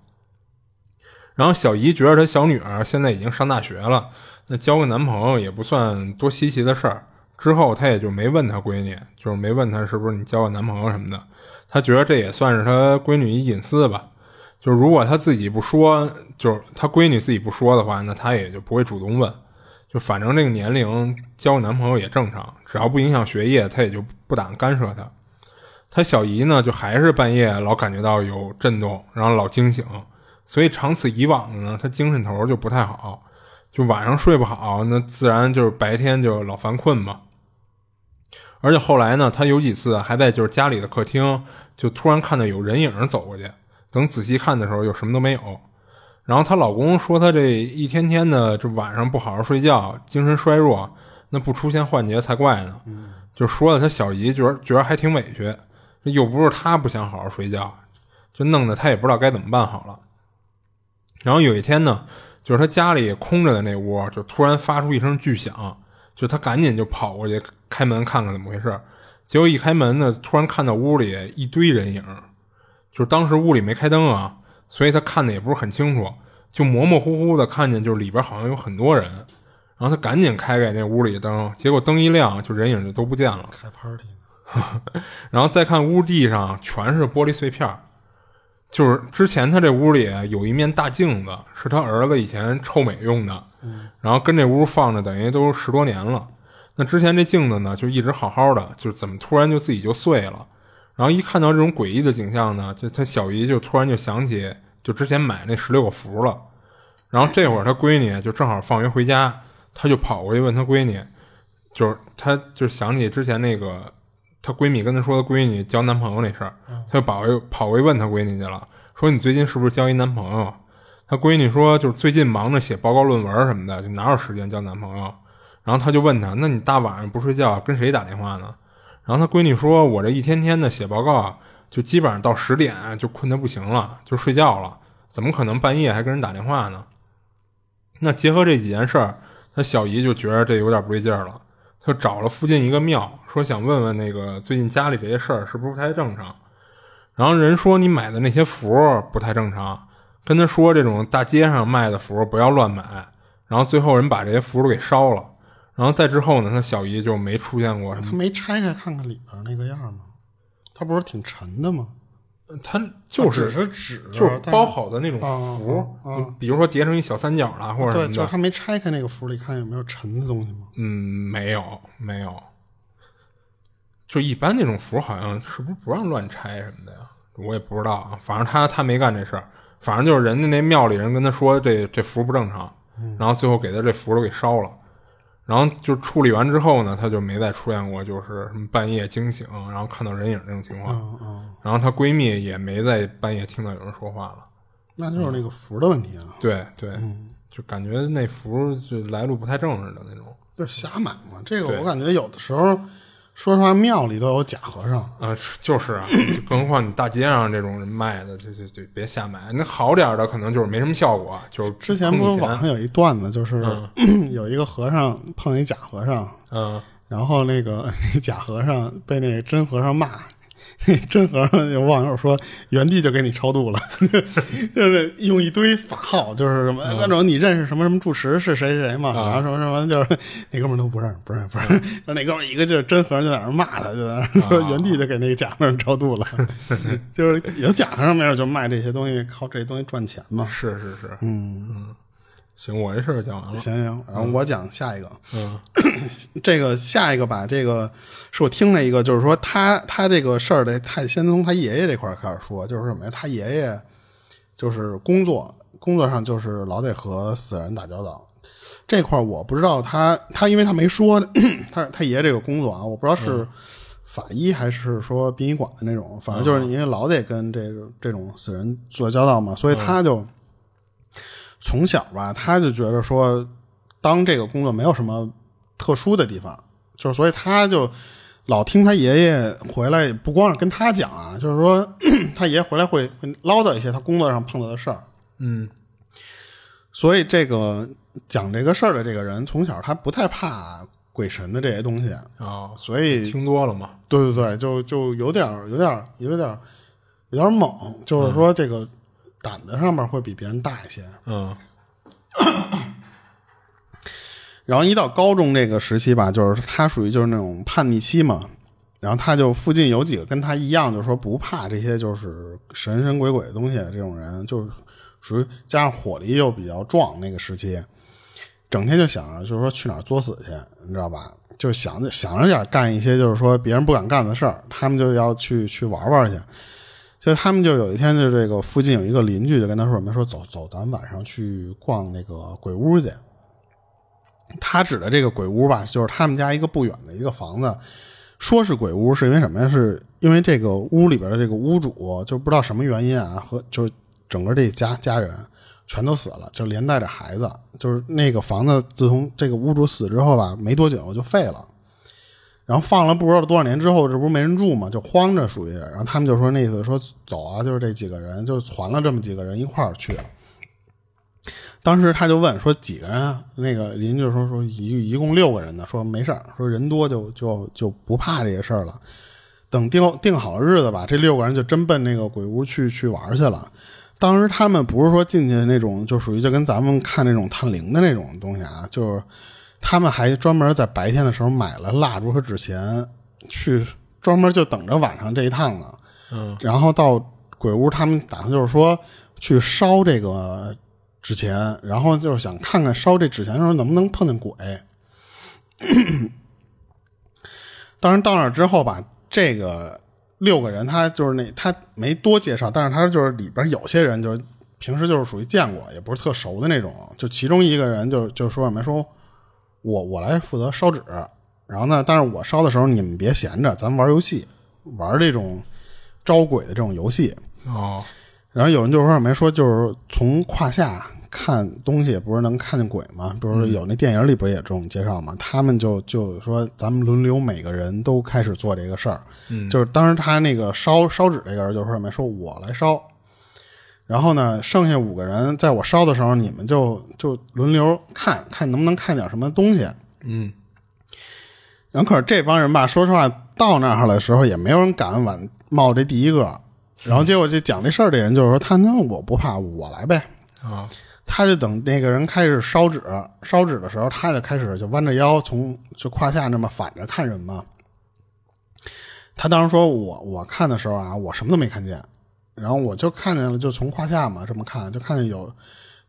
然后小姨觉得她小女儿现在已经上大学了，那交个男朋友也不算多稀奇的事儿。之后她也就没问她闺女，就是没问她是不是你交个男朋友什么的。她觉得这也算是她闺女一隐私吧。就如果她自己不说，就是她闺女自己不说的话，那她也就不会主动问。就反正这个年龄交个男朋友也正常，只要不影响学业，她也就不打算干涉她。她小姨呢，就还是半夜老感觉到有震动，然后老惊醒。所以长此以往呢，她精神头就不太好，就晚上睡不好，那自然就是白天就老犯困嘛。而且后来呢，他有几次还在就是家里的客厅，就突然看到有人影走过去，等仔细看的时候又什么都没有。然后她老公说，她这一天天的这晚上不好好睡觉，精神衰弱，那不出现幻觉才怪呢。就说的她小姨觉得觉得还挺委屈，又不是她不想好好睡觉，就弄得她也不知道该怎么办好了。然后有一天呢，就是他家里空着的那屋，就突然发出一声巨响，就他赶紧就跑过去开门看看怎么回事。结果一开门呢，突然看到屋里一堆人影，就是当时屋里没开灯啊，所以他看的也不是很清楚，就模模糊糊的看见就是里边好像有很多人。然后他赶紧开开那屋里灯，结果灯一亮，就人影就都不见了。开 party 呢。然后再看屋地上全是玻璃碎片。就是之前他这屋里有一面大镜子，是他儿子以前臭美用的，然后跟这屋放着等于都十多年了。那之前这镜子呢，就一直好好的，就是怎么突然就自己就碎了？然后一看到这种诡异的景象呢，就他小姨就突然就想起，就之前买那十六个符了。然后这会儿他闺女就正好放学回家，他就跑过去问他闺女，就是他就想起之前那个。她闺蜜跟她说，她闺女交男朋友那事儿，她就跑回跑回问她闺女去了，说你最近是不是交一男朋友？她闺女说，就是最近忙着写报告论文什么的，就哪有时间交男朋友？然后她就问她，那你大晚上不睡觉，跟谁打电话呢？然后她闺女说，我这一天天的写报告，就基本上到十点就困得不行了，就睡觉了，怎么可能半夜还跟人打电话呢？那结合这几件事儿，她小姨就觉得这有点不对劲儿了。就找了附近一个庙，说想问问那个最近家里这些事儿是不是不太正常。然后人说你买的那些符不太正常，跟他说这种大街上卖的符不要乱买。然后最后人把这些符都给烧了。然后再之后呢，他小姨就没出现过。他没拆开看看里边那个样吗？他不是挺沉的吗？它就是是纸，就是包好的那种符，比如说叠成一小三角了，或者什么的。对，就是他没拆开那个符里看有没有沉的东西吗？嗯，没有，没有。就一般那种符，好像是不是不让乱拆什么的呀？我也不知道啊。反正他他没干这事儿，反正就是人家那庙里人跟他说这这符不正常，然后最后给他这符都给烧了。然后就处理完之后呢，他就没再出现过，就是什么半夜惊醒，然后看到人影这种情况。然后她闺蜜也没在半夜听到有人说话了。那就是那个符的问题啊。对对，就感觉那符就来路不太正似的那种。就是瞎买嘛，这个我感觉有的时候，说实话，庙里都有假和尚。啊，就是啊，更何况你大街上这种人卖的，就就就别瞎买。那好点的可能就是没什么效果，就是之前不是网上有一段子，就是 有一个和尚碰一假和尚，嗯，然后那个 那假和尚被那真和尚骂。真和尚有网友说，原地就给你超度了，就是用一堆法号，就是什么那种你认识什么什么住持是谁谁嘛，然后什么什么就是 那哥们都不认识，不认识，不认识。那哥们一个劲儿真和尚就在那骂他，就在那说原地就给那个假和尚超度了，就是有假和尚没有就卖这些东西，靠这些东西赚钱嘛。是是是，嗯，行，我这事儿讲完了。行行，然后我讲下一个。嗯 这个下一个吧，这个是我听了一个，就是说他他这个事儿得他先从他爷爷这块儿开始说，就是什么呀？他爷爷就是工作工作上就是老得和死人打交道。这块儿我不知道他他因为他没说 他他爷爷这个工作啊，我不知道是法医还是说殡仪馆的那种，反正就是因为老得跟这种这种死人做交道嘛，所以他就从小吧，他就觉得说当这个工作没有什么特殊的地方，就是所以他就老听他爷爷回来，不光是跟他讲啊，就是说 他爷爷回来会会唠叨一些他工作上碰到的事儿。嗯所以这个讲这个事儿的这个人，从小他不太怕鬼神的这些东西，哦，所以听多了嘛。对对对，就就有点儿有点儿有点儿有点猛，就是说这个胆子上面会比别人大一些。嗯 然后一到高中这个时期吧，就是他属于就是那种叛逆期嘛，然后他就附近有几个跟他一样，就是说不怕这些就是神神鬼鬼的东西这种人，就是属于加上火力又比较壮那个时期，整天就想着就是说去哪儿作死去，你知道吧？就想着想着点干一些就是说别人不敢干的事儿，他们就要去去玩玩去。就他们就有一天就这个附近有一个邻居就跟他说什么说走走，咱晚上去逛那个鬼屋去。他指的这个鬼屋吧，就是他们家一个不远的一个房子，说是鬼屋，是因为什么呀？是因为这个屋里边的这个屋主就不知道什么原因啊，和就是整个这家家人全都死了，就连带着孩子，就是那个房子自从这个屋主死之后吧，没多久就废了。然后放了不知道多少年之后，这不是没人住嘛，就荒着属于。然后他们就说那意思说走啊，就是这几个人就攒了这么几个人一块儿去。当时他就问说几个人啊？那个邻居说说一一共六个人呢，说没事儿，说人多就就就不怕这些事儿了。等定定好日子吧，这六个人就真奔那个鬼屋去去玩去了。当时他们不是说进去那种，就属于就跟咱们看那种探灵的那种东西啊，就是他们还专门在白天的时候买了蜡烛和纸钱，去专门就等着晚上这一趟呢。嗯然后到鬼屋，他们打算就是说去烧这个纸钱，然后就是想看看烧这纸钱的时候能不能碰见鬼。当然到那之后吧，这个六个人他就是那他没多介绍，但是他就是里边有些人就是平时就是属于见过，也不是特熟的那种。就其中一个人就就说什么说，我我来负责烧纸，然后呢，但是我烧的时候你们别闲着，咱们玩游戏，玩这种招鬼的这种游戏。哦然后有人就说没说就是从胯下看东西，不是能看见鬼吗？比如说有那电影里不是也这种介绍吗。他们就就说咱们轮流每个人都开始做这个事儿，嗯就是当时他那个烧烧纸这个人就说什么说我来烧，然后呢剩下五个人在我烧的时候，你们就就轮流看看能不能看点什么东西。嗯然后可是这帮人吧，说实话，到那儿的时候也没有人敢往冒这第一个。然后结果这讲这事儿的人就是说，他那我不怕，我来呗。啊他就等那个人开始烧纸，烧纸的时候，他就开始就弯着腰从就胯下那么反着看人嘛。他当时说我我看的时候啊，我什么都没看见，然后我就看见了，就从胯下嘛这么看，就看见有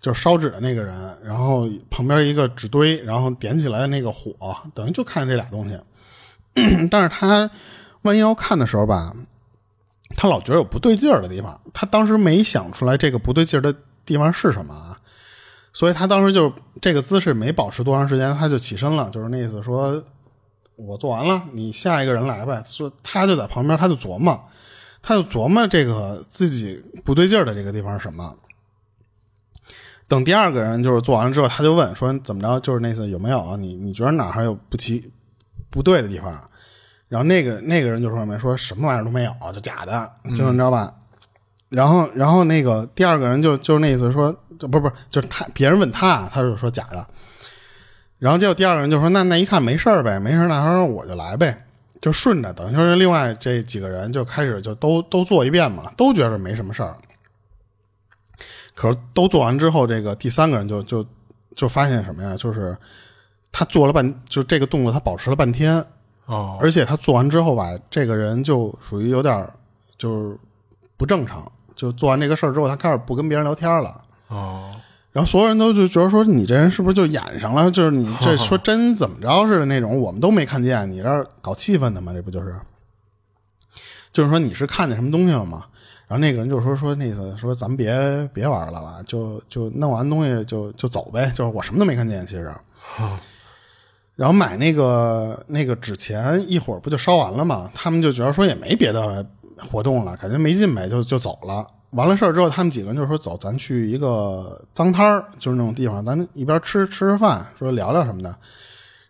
就是烧纸的那个人，然后旁边一个纸堆，然后点起来那个火，等于就看见这俩东西。但是他弯腰看的时候吧，他老觉得有不对劲儿的地方，他当时没想出来这个不对劲儿的地方是什么啊，所以他当时就这个姿势没保持多长时间，他就起身了，就是那意思说，我做完了，你下一个人来呗。说他就在旁边，他就琢磨，他就琢磨这个自己不对劲儿的这个地方是什么。等第二个人就是做完了之后，他就问说怎么着，就是那次有没有啊？你你觉得哪儿还有不齐不对的地方？然后那个那个人就说什么说什么玩意儿都没有，就假的，就是你知道吧？然后然后那个第二个人就就是那意思说，就不是不是，就是他别人问他，他就说假的。然后结果第二个人就说那那一看没事儿呗，没事儿，那他说我就来呗，就顺着，等于说是另外这几个人就开始就都都做一遍嘛，都觉得没什么事儿。可是都做完之后，这个第三个人就就就发现什么呀？就是他做了半，就这个动作他保持了半天，哦而且他做完之后吧，这个人就属于有点就是不正常。就做完这个事儿之后，他开始不跟别人聊天了。哦然后所有人都就觉得说你这人是不是就演上了？就是你这 说真怎么着似的那种，我们都没看见，你这儿搞气氛的嘛？这不就是？就是说你是看见什么东西了吗？然后那个人就说说那意思说咱们别别玩了吧，就就弄完东西就就走呗。就是我什么都没看见，其实。然后买那个那个纸钱，一会儿不就烧完了吗？他们就觉得说也没别的活动了，感觉没劲呗，就就走了。完了事儿之后，他们几个人就说：“走，咱去一个脏摊儿，就是那种地方，咱一边吃吃吃饭，说聊聊什么的。”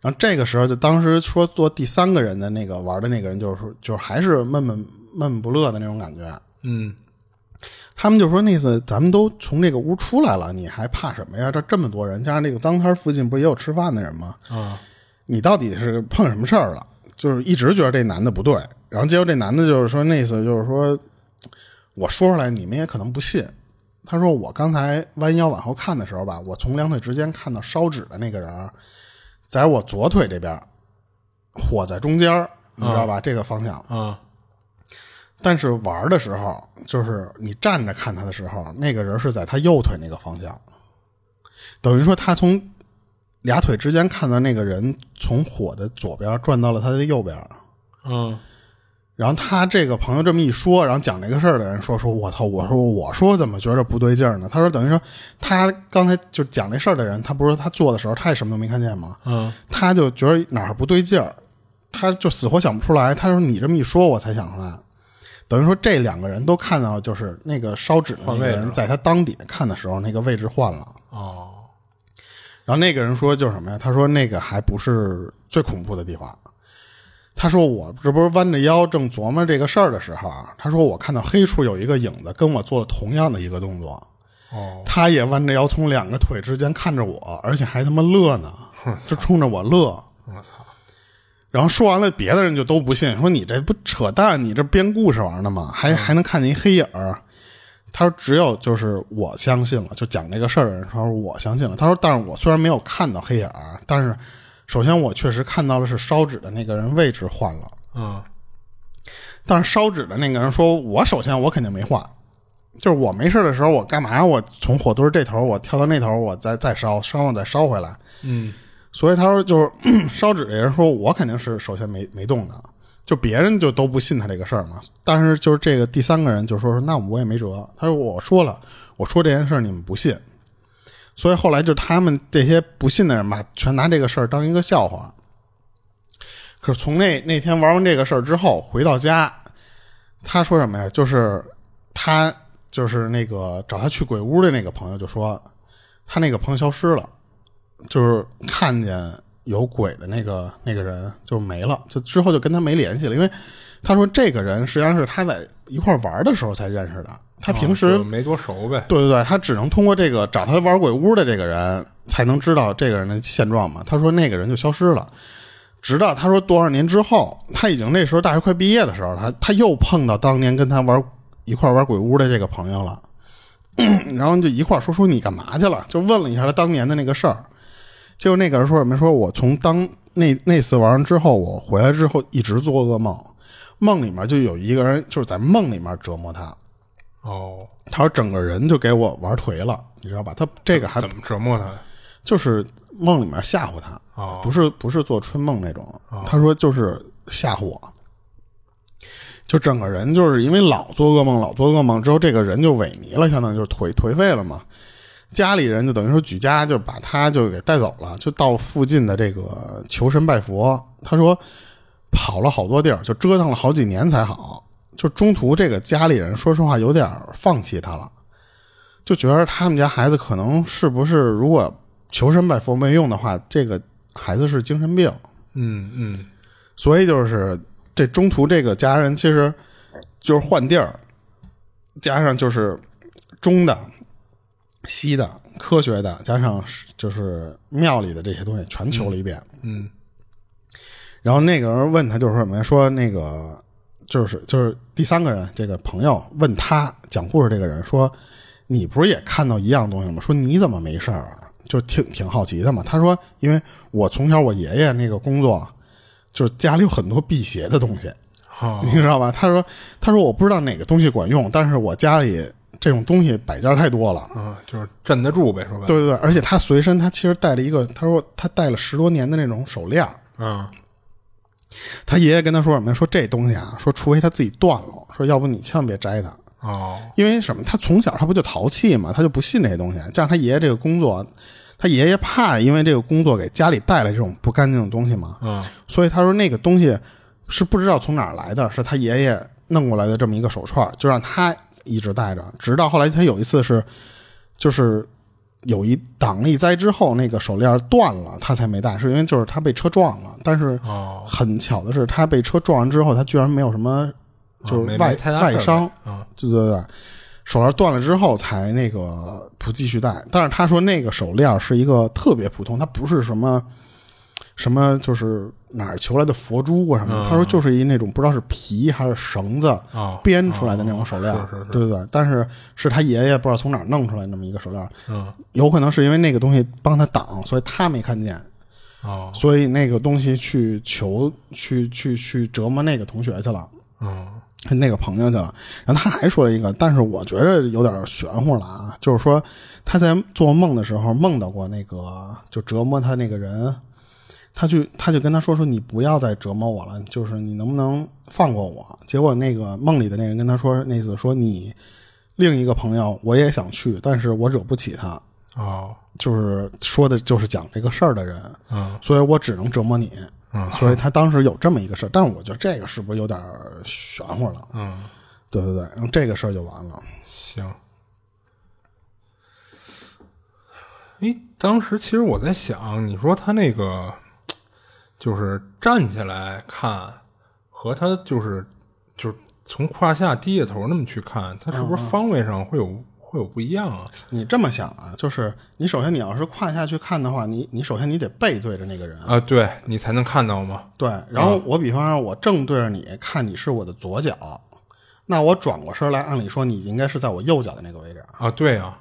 然后这个时候，就当时说做第三个人的那个玩的那个人，就是说，就是还是闷闷闷闷不乐的那种感觉。嗯，他们就说：“那次咱们都从这个屋出来了，你还怕什么呀？这这么多人，加上那个脏摊附近不是也有吃饭的人吗？啊，你到底是碰什么事儿了？就是一直觉得这男的不对，然后结果这男的就是说那次就是说。”我说出来，你们也可能不信。他说：“我刚才弯腰往后看的时候吧，我从两腿之间看到烧纸的那个人，在我左腿这边，火在中间，你知道吧？这个方向。嗯。但是玩的时候，就是你站着看他的时候，那个人是在他右腿那个方向。等于说，他从俩腿之间看到那个人从火的左边转到了他的右边。嗯。然后他这个朋友这么一说，然后讲这个事儿的人说：“说我操！我说我说怎么觉着不对劲儿呢？”他说：“等于说他刚才就讲这事儿的人，他不是他做的时候他也什么都没看见吗？嗯，他就觉得哪儿不对劲儿，他就死活想不出来。他说你这么一说，我才想出来。等于说这两个人都看到，就是那个烧纸的那个人在他当底下看的时候，那个位置换了。哦，然后那个人说就是什么呀？他说那个还不是最恐怖的地方。”他说：“我这不是弯着腰正琢磨这个事儿的时候啊，他说我看到黑处有一个影子跟我做了同样的一个动作，哦，他也弯着腰从两个腿之间看着我，而且还他妈乐呢，就冲着我乐。我操！然后说完了，别的人就都不信，说你这不扯淡，你这编故事玩的吗？还还能看见一黑影儿？他说只有就是我相信了，就讲这个事儿的人说我相信了。他说，但是我虽然没有看到黑影儿，但是。”首先，我确实看到的是烧纸的那个人位置换了，嗯，但是烧纸的那个人说，我首先我肯定没换，就是我没事的时候，我干嘛？我从火堆这头我跳到那头，我再再烧，烧完再烧回来，嗯，所以他说就是 烧纸的人说，我肯定是首先没没动的，就别人就都不信他这个事儿嘛。但是就是这个第三个人就说说，那我也没辙。他说我说了，我说这件事你们不信。所以后来就他们这些不信的人吧，全拿这个事儿当一个笑话。可是从那那天玩完这个事儿之后，回到家，他说什么呀？就是他就是那个找他去鬼屋的那个朋友就说，他那个朋友消失了，就是看见有鬼的那个那个人就没了，就之后就跟他没联系了。因为他说这个人实际上是他在一块玩的时候才认识的。他平时没多熟呗，对对对，他只能通过这个找他玩鬼屋的这个人，才能知道这个人的现状嘛。他说那个人就消失了，直到他说多少年之后，他已经那时候大学快毕业的时候，他他又碰到当年跟他玩一块玩鬼屋的这个朋友了，然后就一块说说你干嘛去了，就问了一下他当年的那个事儿。结果那个人说什么？说我从当那那次玩完之后，我回来之后一直做噩梦，梦里面就有一个人就是在梦里面折磨他。哦，他说整个人就给我玩颓了，你知道吧？他这个还怎么折磨他？就是梦里面吓唬他，不是不是做春梦那种。他说就是吓唬我，就整个人就是因为老做噩梦，老做噩梦之后，这个人就萎靡了，相当于就是颓颓废了嘛。家里人就等于说举家就把他就给带走了，就到附近的这个求神拜佛。他说跑了好多地儿，就折腾了好几年才好。就中途这个家里人说实话有点放弃他了，就觉得他们家孩子可能是不是如果求神拜佛没用的话，这个孩子是精神病。嗯嗯，所以就是这中途这个家人其实就是换地儿，加上就是中的、西的、科学的，加上就是庙里的这些东西全求了一遍。嗯，然后那个人问他就是说什么呀？说那个。就是就是第三个人，这个朋友问他讲故事这个人说：“你不是也看到一样东西吗？说你怎么没事儿啊？就挺挺好奇的嘛。”他说：“因为我从小我爷爷那个工作，就是家里有很多辟邪的东西，你知道吧？”他说：“他说我不知道哪个东西管用，但是我家里这种东西摆件太多了。啊，就是镇得住呗，说白了。对对对，而且他随身他其实带了一个，他说他带了十多年的那种手链儿。嗯他爷爷跟他说什么呀？说这东西啊，说除非他自己断了，说要不你千万别摘它。哦因为什么？他从小他不就淘气嘛，他就不信这些东西。加上他爷爷这个工作，他爷爷怕因为这个工作给家里带来这种不干净的东西嘛，嗯所以他说那个东西是不知道从哪儿来的，是他爷爷弄过来的这么一个手串，就让他一直戴着，直到后来他有一次是就是有一挡了一灾之后，那个手链断了，他才没戴，是因为就是他被车撞了，但是哦，很巧的是，他被车撞完之后，他居然没有什么就是外、外伤，啊。对对对，手链断了之后才那个不继续戴。但是他说那个手链是一个特别普通，它不是什么什么就是哪儿求来的佛珠啊什么的。嗯。他说就是一那种不知道是皮还是绳子哦。编出来的那种手链，对对对。但是是他爷爷不知道从哪儿弄出来那么一个手链，嗯。有可能是因为那个东西帮他挡，所以他没看见。哦。所以那个东西去求去去去折磨那个同学去了，嗯。那个朋友去了。然后他还说了一个，但是我觉得有点玄乎了啊，就是说他在做梦的时候梦到过那个就折磨他那个人，他就他就跟他说说你不要再折磨我了，就是你能不能放过我？结果那个梦里的那个人跟他说，那次说你另一个朋友我也想去，但是我惹不起他。哦就是说的就是讲这个事儿的人，嗯所以我只能折磨你。嗯所以他当时有这么一个事儿，但是我觉得这个是不是有点玄乎了？嗯，对对对，然后这个事儿就完了。行。诶，当时其实我在想，你说他那个就是站起来看，和他就是就是从胯下低下头那么去看，他是不是方位上会有会有不一样啊？你这么想啊，就是你首先你要是胯下去看的话，你你首先你得背对着那个人，啊，对你才能看到吗？对。然后我比方说，我正对着你看你是我的左脚，那我转过身来，按理说你应该是在我右脚的那个位置啊。啊，对啊，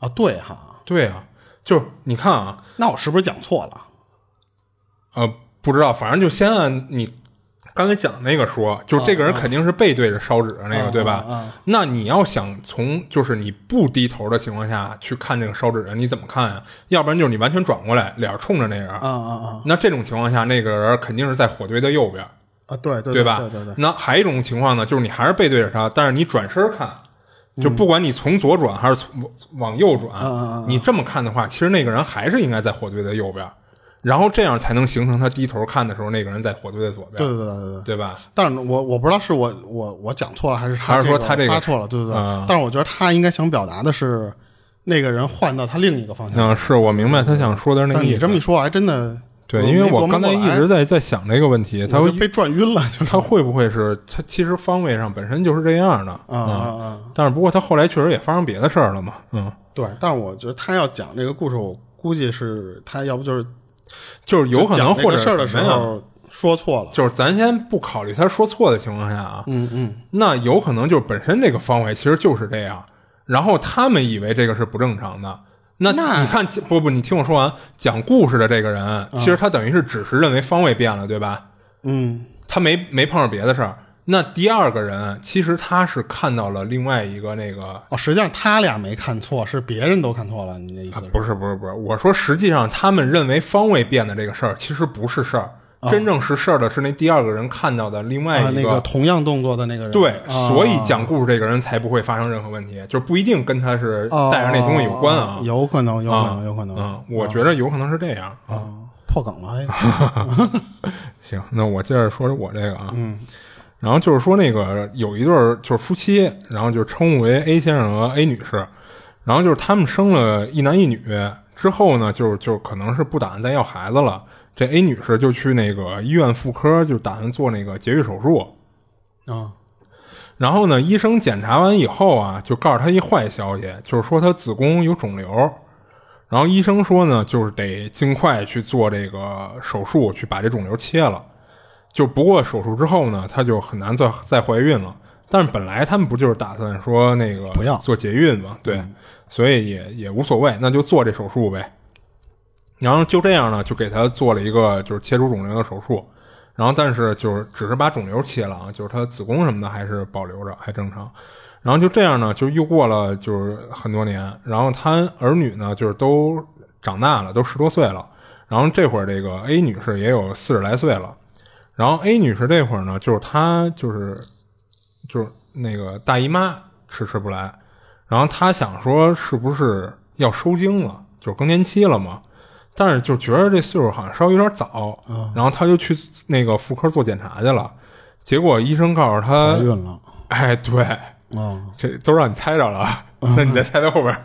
啊，对哈，对啊，就是你看啊，那我是不是讲错了？呃，不知道，反正就先按你刚才讲的那个说，就是这个人肯定是背对着烧纸的那个，啊对吧？那你要想从就是你不低头的情况下去看这个烧纸人，你怎么看呀？要不然就是你完全转过来，脸冲着那人，啊啊啊那这种情况下，那个人肯定是在火堆的右边，啊！对对对吧？对对对。那还有一种情况呢，就是你还是背对着他，但是你转身看。就不管你从左转还是从往右转，你这么看的话，其实那个人还是应该在火堆的右边，然后这样才能形成他低头看的时候，那个人在火堆的左边，对对对对对。对吧？但是我我不知道是我我我讲错了，还是他还是说他这个发错了？对对对。嗯但是我觉得他应该想表达的是，那个人换到他另一个方向。嗯，是我明白他想说的是那个意思。你这么一说，我还真的对，因为我刚才一直在在想这个问题，他会被转晕了，就是他会不会是他其实方位上本身就是这样的啊啊啊！但是不过他后来确实也发生别的事儿了嘛，嗯，对，但是我觉得他要讲这个故事，我估计是他要不就是就是有可能或者事儿的时候说错了。就是咱先不考虑他说错的情况下啊，嗯嗯那有可能就是本身这个方位其实就是这样，然后他们以为这个是不正常的。那那你看，不不，你听我说完，讲故事的这个人，其实他等于是只是认为方位变了，对吧？嗯他没没碰上别的事儿。那第二个人其实他是看到了另外一个那个哦，实际上他俩没看错，是别人都看错了。你的意思不是不是不是，我说实际上他们认为方位变的这个事儿其实不是事儿，真正是事儿的是那第二个人看到的另外啊，一个。那个同样动作的那个人。对，啊所以讲故事这个人才不会发生任何问题，就不一定跟他是哦带着那东西有关啊哦。有可能，有可啊能，有可能。嗯，我觉得有可能是这样。啊，破梗了，哎，行，那我接着说说我这个啊。嗯然后就是说那个有一对儿就是夫妻，然后就称呼为 A 先生和 A 女士，然后就是他们生了一男一女之后呢，就就可能是不打算再要孩子了。这 A 女士就去那个医院妇科，就打算做那个节育手术。啊然后呢，医生检查完以后啊，就告诉她一坏消息，就是说她子宫有肿瘤。然后医生说呢，就是得尽快去做这个手术，去把这肿瘤切了。就不过手术之后呢，她就很难再再怀孕了。但是本来他们不就是打算说那个不要做节孕嘛，对，所以也也无所谓，那就做这手术呗。然后就这样呢，就给她做了一个就是切除肿瘤的手术。然后但是就是只是把肿瘤切了啊，就是她子宫什么的还是保留着，还正常。然后就这样呢，就又过了就是很多年，然后她儿女呢就是都长大了，都十多岁了。然后这会儿这个 A 女士也有四十来岁了。然后 A 女士这会儿呢，就是她就是就是那个大姨妈迟迟不来，然后她想说是不是要收经了，就是更年期了嘛。但是就觉得这岁数好像稍微有点早，然后她就去那个妇科做检查去了，结果医生告诉她怀孕了，哎，对，啊，这都让你猜着了，那你再猜猜后边儿。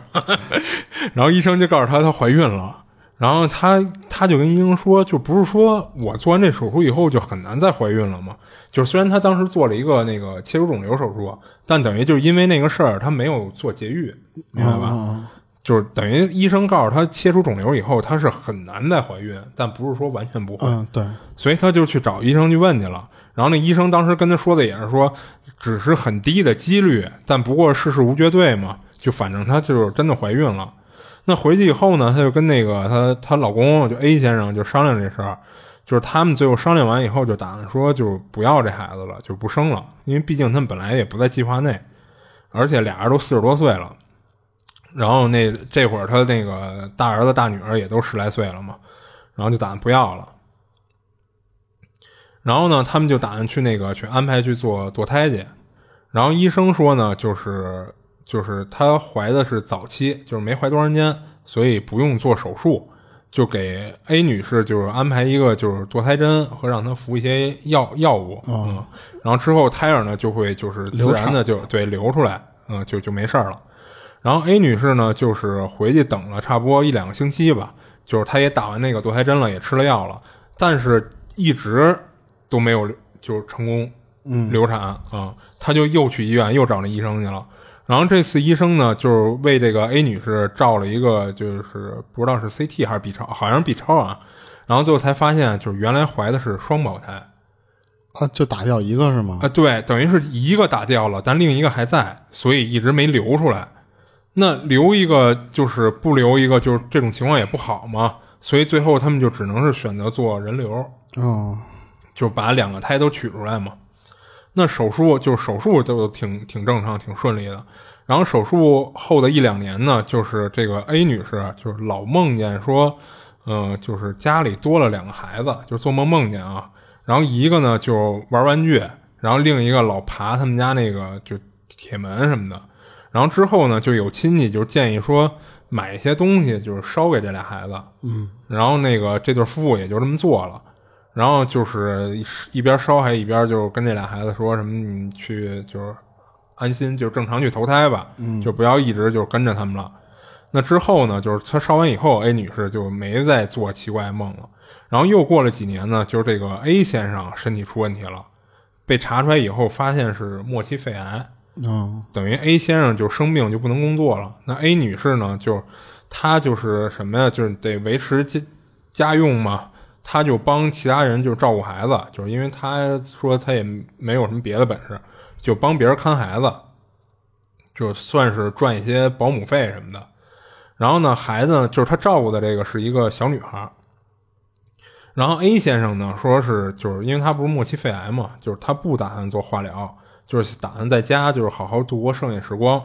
然后医生就告诉她她怀孕了，然后她她就跟医生说，就不是说我做完这手术以后就很难再怀孕了吗？就是虽然她当时做了一个那个切除肿瘤手术，但等于就是因为那个事儿，她没有做节育，明白吧？啊就是等于医生告诉她切除肿瘤以后，她是很难再怀孕，但不是说完全不会。嗯，对，所以他就去找医生去问去了。然后那医生当时跟他说的也是说，只是很低的几率，但不过事事无绝对嘛。就反正她就是真的怀孕了。那回去以后呢，她就跟那个她她老公就 A 先生就商量这事儿，就是他们最后商量完以后就打算说，就不要这孩子了，就不生了，因为毕竟他们本来也不在计划内，而且俩人都四十多岁了。然后那这会儿他那个大儿子大女儿也都十来岁了嘛，然后就打算不要了。然后呢，他们就打算去那个去安排去做堕胎去。然后医生说呢，就是就是她怀的是早期，就是没怀多长时间，所以不用做手术，就给 A 女士就是安排一个就是堕胎针和让她服一些药药物，嗯，然后之后胎儿呢就会就是自然的就对流出来，嗯，就就没事儿了。然后 A 女士呢，就是回去等了差不多一两个星期吧，就是她也打完那个堕胎针了，也吃了药了，但是一直都没有就是成功流产啊、她就又去医院又找那医生去了。然后这次医生呢，就是为这个 A 女士照了一个，就是不知道是 CT 还是 B 超，好像是 B 超啊。然后最后才发现，就是原来怀的是双胞胎啊，就打掉一个是吗啊、？对，等于是一个打掉了，但另一个还在，所以一直没流出来。那留一个就是不留一个，就是这种情况也不好嘛。所以最后他们就只能是选择做人流，哦，就把两个胎都取出来嘛。那手术就是手术都挺挺正常、挺顺利的。然后手术后的一两年呢，就是这个 A 女士就是老梦见说，呃，就是家里多了两个孩子，就做梦梦见啊。然后一个呢就玩玩具，然后另一个老爬他们家那个就铁门什么的。然后之后呢，就有亲戚就建议说买一些东西，就是烧给这俩孩子。嗯，然后那个这对夫妇也就这么做了。然后就是一一边烧还一边就跟这俩孩子说什么，你去就是安心，就正常去投胎吧，就不要一直就跟着他们了。那之后呢，就是他烧完以后，A 女士就没再做奇怪梦了。然后又过了几年呢，就是这个 A 先生身体出问题了，被查出来以后发现是末期肺癌。哦，等于 A 先生就生病就不能工作了。那 A 女士呢，就她就是什么呀，就是得维持家家用嘛，他就帮其他人就照顾孩子，就是因为他说他也没有什么别的本事，就帮别人看孩子，就算是赚一些保姆费什么的。然后呢，孩子呢，就是他照顾的这个是一个小女孩。然后 A 先生呢，说是就是因为他不是末期肺癌嘛，就是他不打算做化疗，就是打算在家就是好好度过剩下时光。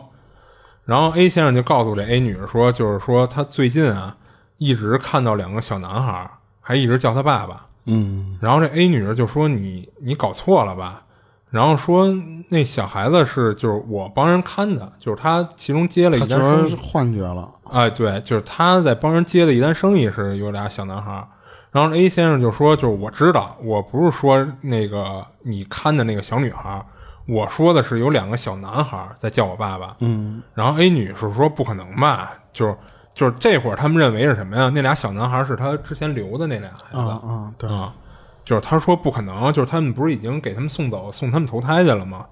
然后 A 先生就告诉这 A 女士说，就是说他最近啊一直看到两个小男孩，还一直叫他爸爸。嗯，然后这 A 女士就说你你搞错了吧？然后说那小孩子是就是我帮人看的，就是他其中接了一单生意幻觉了，哎，对，就是他在帮人接了一单生意是有俩小男孩儿，然后 A 先生就说，就是我知道，我不是说那个你看的那个小女孩儿，我说的是有两个小男孩儿在叫我爸爸。嗯，然后 A 女士说不可能吧，就是就是这会儿他们认为是什么呀？那俩小男孩儿是他之前留的那俩孩子啊啊，对，啊，就是他说不可能，就是他们不是已经给他们送走，送他们投胎去了吗？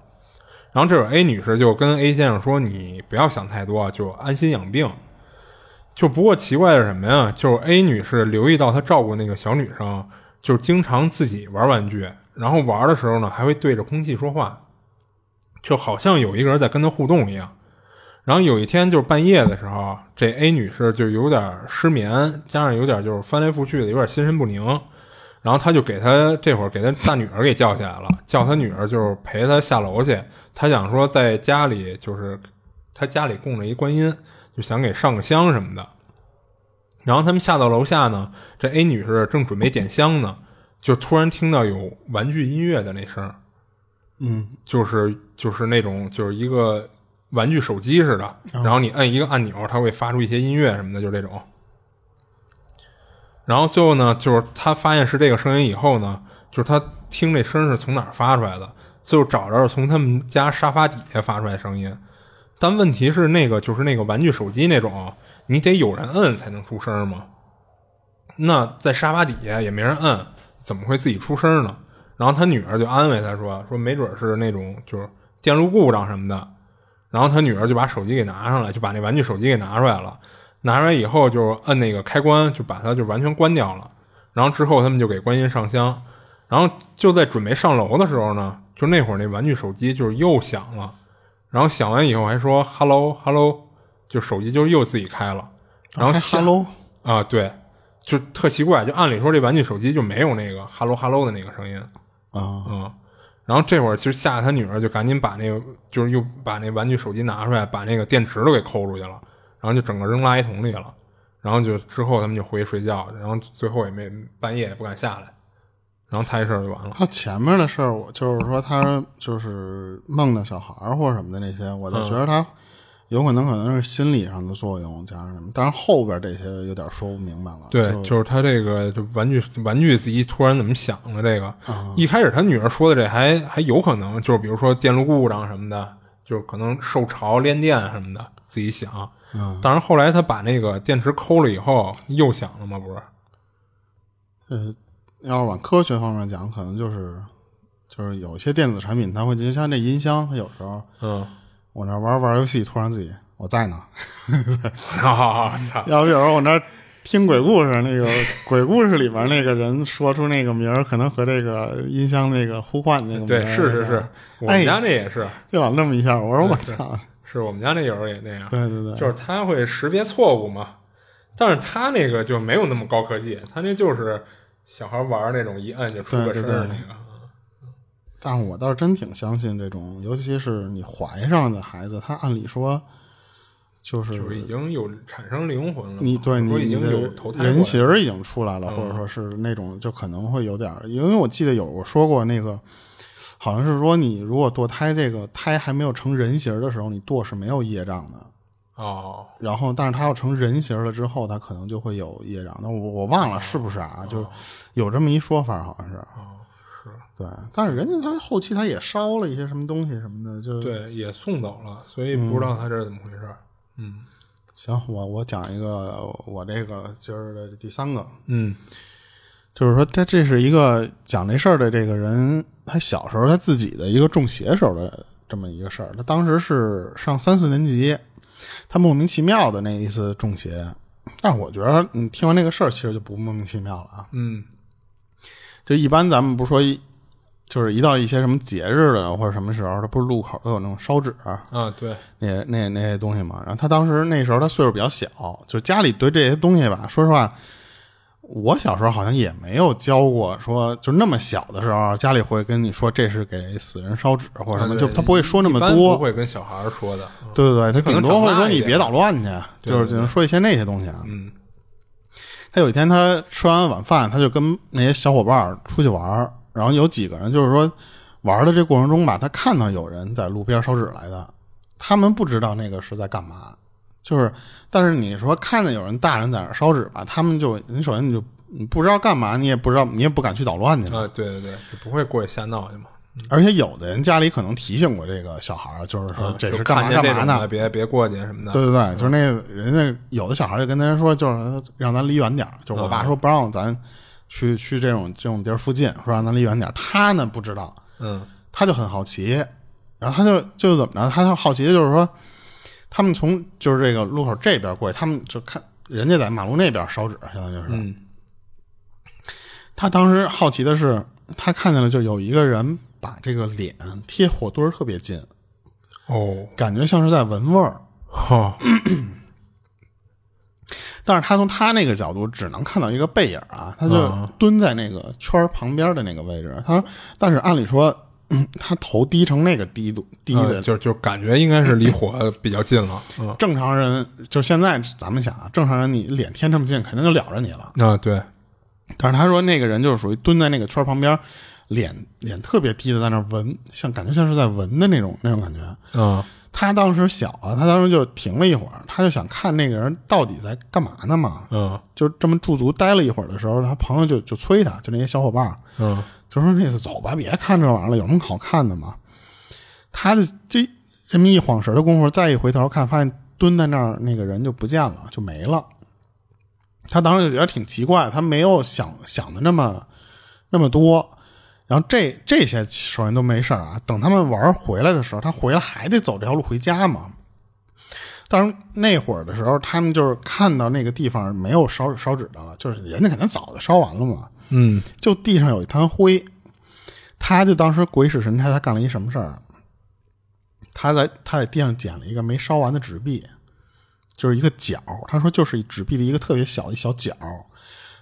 然后这会儿 A 女士就跟 A 先生说：“你不要想太多，就安心养病。”就不过奇怪的是什么呀？就是 A 女士留意到她照顾那个小女生，就是经常自己玩玩具，然后玩的时候呢还会对着空气说话，就好像有一个人在跟她互动一样。然后有一天就是半夜的时候，这 A 女士就有点失眠，加上有点就是翻来覆去的，有点心神不宁。然后他就给她这会儿给她大女儿给叫起来了，叫他女儿就是陪她下楼去。她想说在家里就是她家里供着一观音，就想给上个香什么的。然后他们下到楼下呢，这 A 女士正准备点香呢，就突然听到有玩具音乐的那声，嗯，就是就是那种就是一个玩具手机似的，然后你摁一个按钮，它会发出一些音乐什么的，就这种。然后最后呢，就是他发现是这个声音以后呢，就是他听这声是从哪儿发出来的，最后找着从他们家沙发底下发出来声音。但问题是，那个就是那个玩具手机那种，你得有人摁才能出声嘛。那在沙发底下也没人摁，怎么会自己出声呢？然后他女儿就安慰他说：“说没准是那种就是电路故障什么的。”然后他女儿就把手机给拿上来，就把那玩具手机给拿出来了。拿出来以后就摁那个开关，就把它就完全关掉了。然后之后他们就给观音上香。然后就在准备上楼的时候呢，就那会儿那玩具手机就是又响了。然后响完以后还说 “hello hello”，就手机就又自己开了。然后 “hello” 啊，对，就特奇怪。就按理说这玩具手机就没有那个 “hello hello” 的那个声音啊。嗯。然后这会儿其实吓他女儿就赶紧把那个就是又把那玩具手机拿出来，把那个电池都给抠出去了。然后就整个扔垃圾桶里了，然后就之后他们就回去睡觉，然后最后也没半夜也不敢下来，然后他这事儿就完了。他前面的事儿，我就是说他就是梦的小孩儿或者什么的那些，我就觉得他有可能可能是心理上的作用加上什么，但是后边这些有点说不明白了。对，就是他这个就玩具玩具自己突然怎么想的这个，一开始他女儿说的这还还有可能，就是比如说电路故障什么的，就是可能受潮连电什么的，自己想。嗯，但是后来他把那个电池抠了以后，又响了吗？不是，呃，要是往科学方面讲，可能就是就是有些电子产品，它会就像这音箱，它有时候，嗯，我那玩玩游戏，突然自己我在呢，啊，要不有时候我那听鬼故事，那个鬼故事里面那个人说出那个名儿，可能和这个音箱那个呼唤那个对，是是是，我们家那也是，就往那么一下，我说我操。是我们家那有时候也那样，对对对，就是他会识别错误嘛，但是他那个就没有那么高科技，他那就是小孩玩那种一摁就出个声那个。但是我倒是真挺相信这种，尤其是你怀上的孩子，他按理说就是已经有产生灵魂了，你对你已经有投胎人形已经出来了，或者说是那种就可能会有点，因为我记得有我说过那个。好像是说，你如果堕胎，这个胎还没有成人形的时候，你堕是没有业障的。哦。然后，但是它要成人形了之后，它可能就会有业障。那我我忘了是不是啊？就有这么一说法，好像是。哦，是。对，但是人家他后期他也烧了一些什么东西什么的，就对，也送走了，所以不知道他这是怎么回事。嗯。行，我我讲一个我这个今儿的第三个。嗯。就是说，他这是一个讲这事儿的这个人，他小时候他自己的一个中邪时候的这么一个事儿。他当时是上三四年级，他莫名其妙的那一次中邪。但是我觉得，你听完这个事儿，其实就不莫名其妙了啊。嗯，就一般咱们不说，就是一到一些什么节日的或者什么时候，他不是路口都有那种烧纸啊？对，那那那些东西嘛。然后他当时那时候他岁数比较小，就家里对这些东西吧，说实话。我小时候好像也没有教过，说就那么小的时候，家里会跟你说这是给死人烧纸或者什么，就他不会说那么多，不会跟小孩说的。对对对，他顶多会说你别捣乱去，就是只能说一些那些东西啊。嗯。他有一天他吃完晚饭，他就跟那些小伙伴出去玩，然后有几个人就是说玩的这过程中吧，他看到有人在路边烧纸来的，他们不知道那个是在干嘛。就是，但是你说看见有人大人在那烧纸吧，他们就你首先你就你不知道干嘛，你也不知道，你也不敢去捣乱去啊。对对对，就不会过去瞎闹去嘛。而且有的人家里可能提醒过这个小孩就是说这是干嘛干嘛呢？别别过去什么的。对对对，就是那人家有的小孩就跟咱说，就是让咱离远点就是我爸说不让咱去去这种这种地儿附近，说让咱离远点他呢不知道，嗯，他就很好奇，然后他就就怎么着，他就好奇的就是说。他们从就是这个路口这边过去，他们就看人家在马路那边烧纸，相当于是。嗯。他当时好奇的是，他看见了，就有一个人把这个脸贴火堆特别近，哦，感觉像是在闻味儿。哈。但是他从他那个角度只能看到一个背影啊，他就蹲在那个圈旁边的那个位置。他说，但是按理说，他头低成那个低度低的，就就感觉应该是离火比较近了。嗯正常人就现在咱们想啊，正常人你脸贴这么近，肯定就了着你了。啊，对，但是他说那个人就是属于蹲在那个圈旁边，脸脸特别低的在那儿闻，像感觉像是在闻的那种那种感觉。嗯他当时小啊，他当时就停了一会儿，他就想看那个人到底在干嘛呢嘛。嗯就这么驻足待了一会儿的时候，他朋友就就催他，就那些小伙伴儿嗯就说：“那次走吧，别看这玩意儿了，有什么好看的嘛？”他就这这么一晃神的功夫，再一回头看，发现蹲在那儿那个人就不见了，就没了。他当时就觉得挺奇怪，他没有想想的那么那么多。然后这这些首先都没事儿啊，等他们玩回来的时候，他回来还得走这条路回家嘛。当然那会儿的时候，他们就是看到那个地方没有烧烧纸的了，就是人家肯定早就烧完了嘛。嗯就地上有一滩灰，他就当时鬼使神差，他干了一什么事儿啊？他在他在地上捡了一个没烧完的纸币，就是一个角。他说就是纸币的一个特别小的一小角。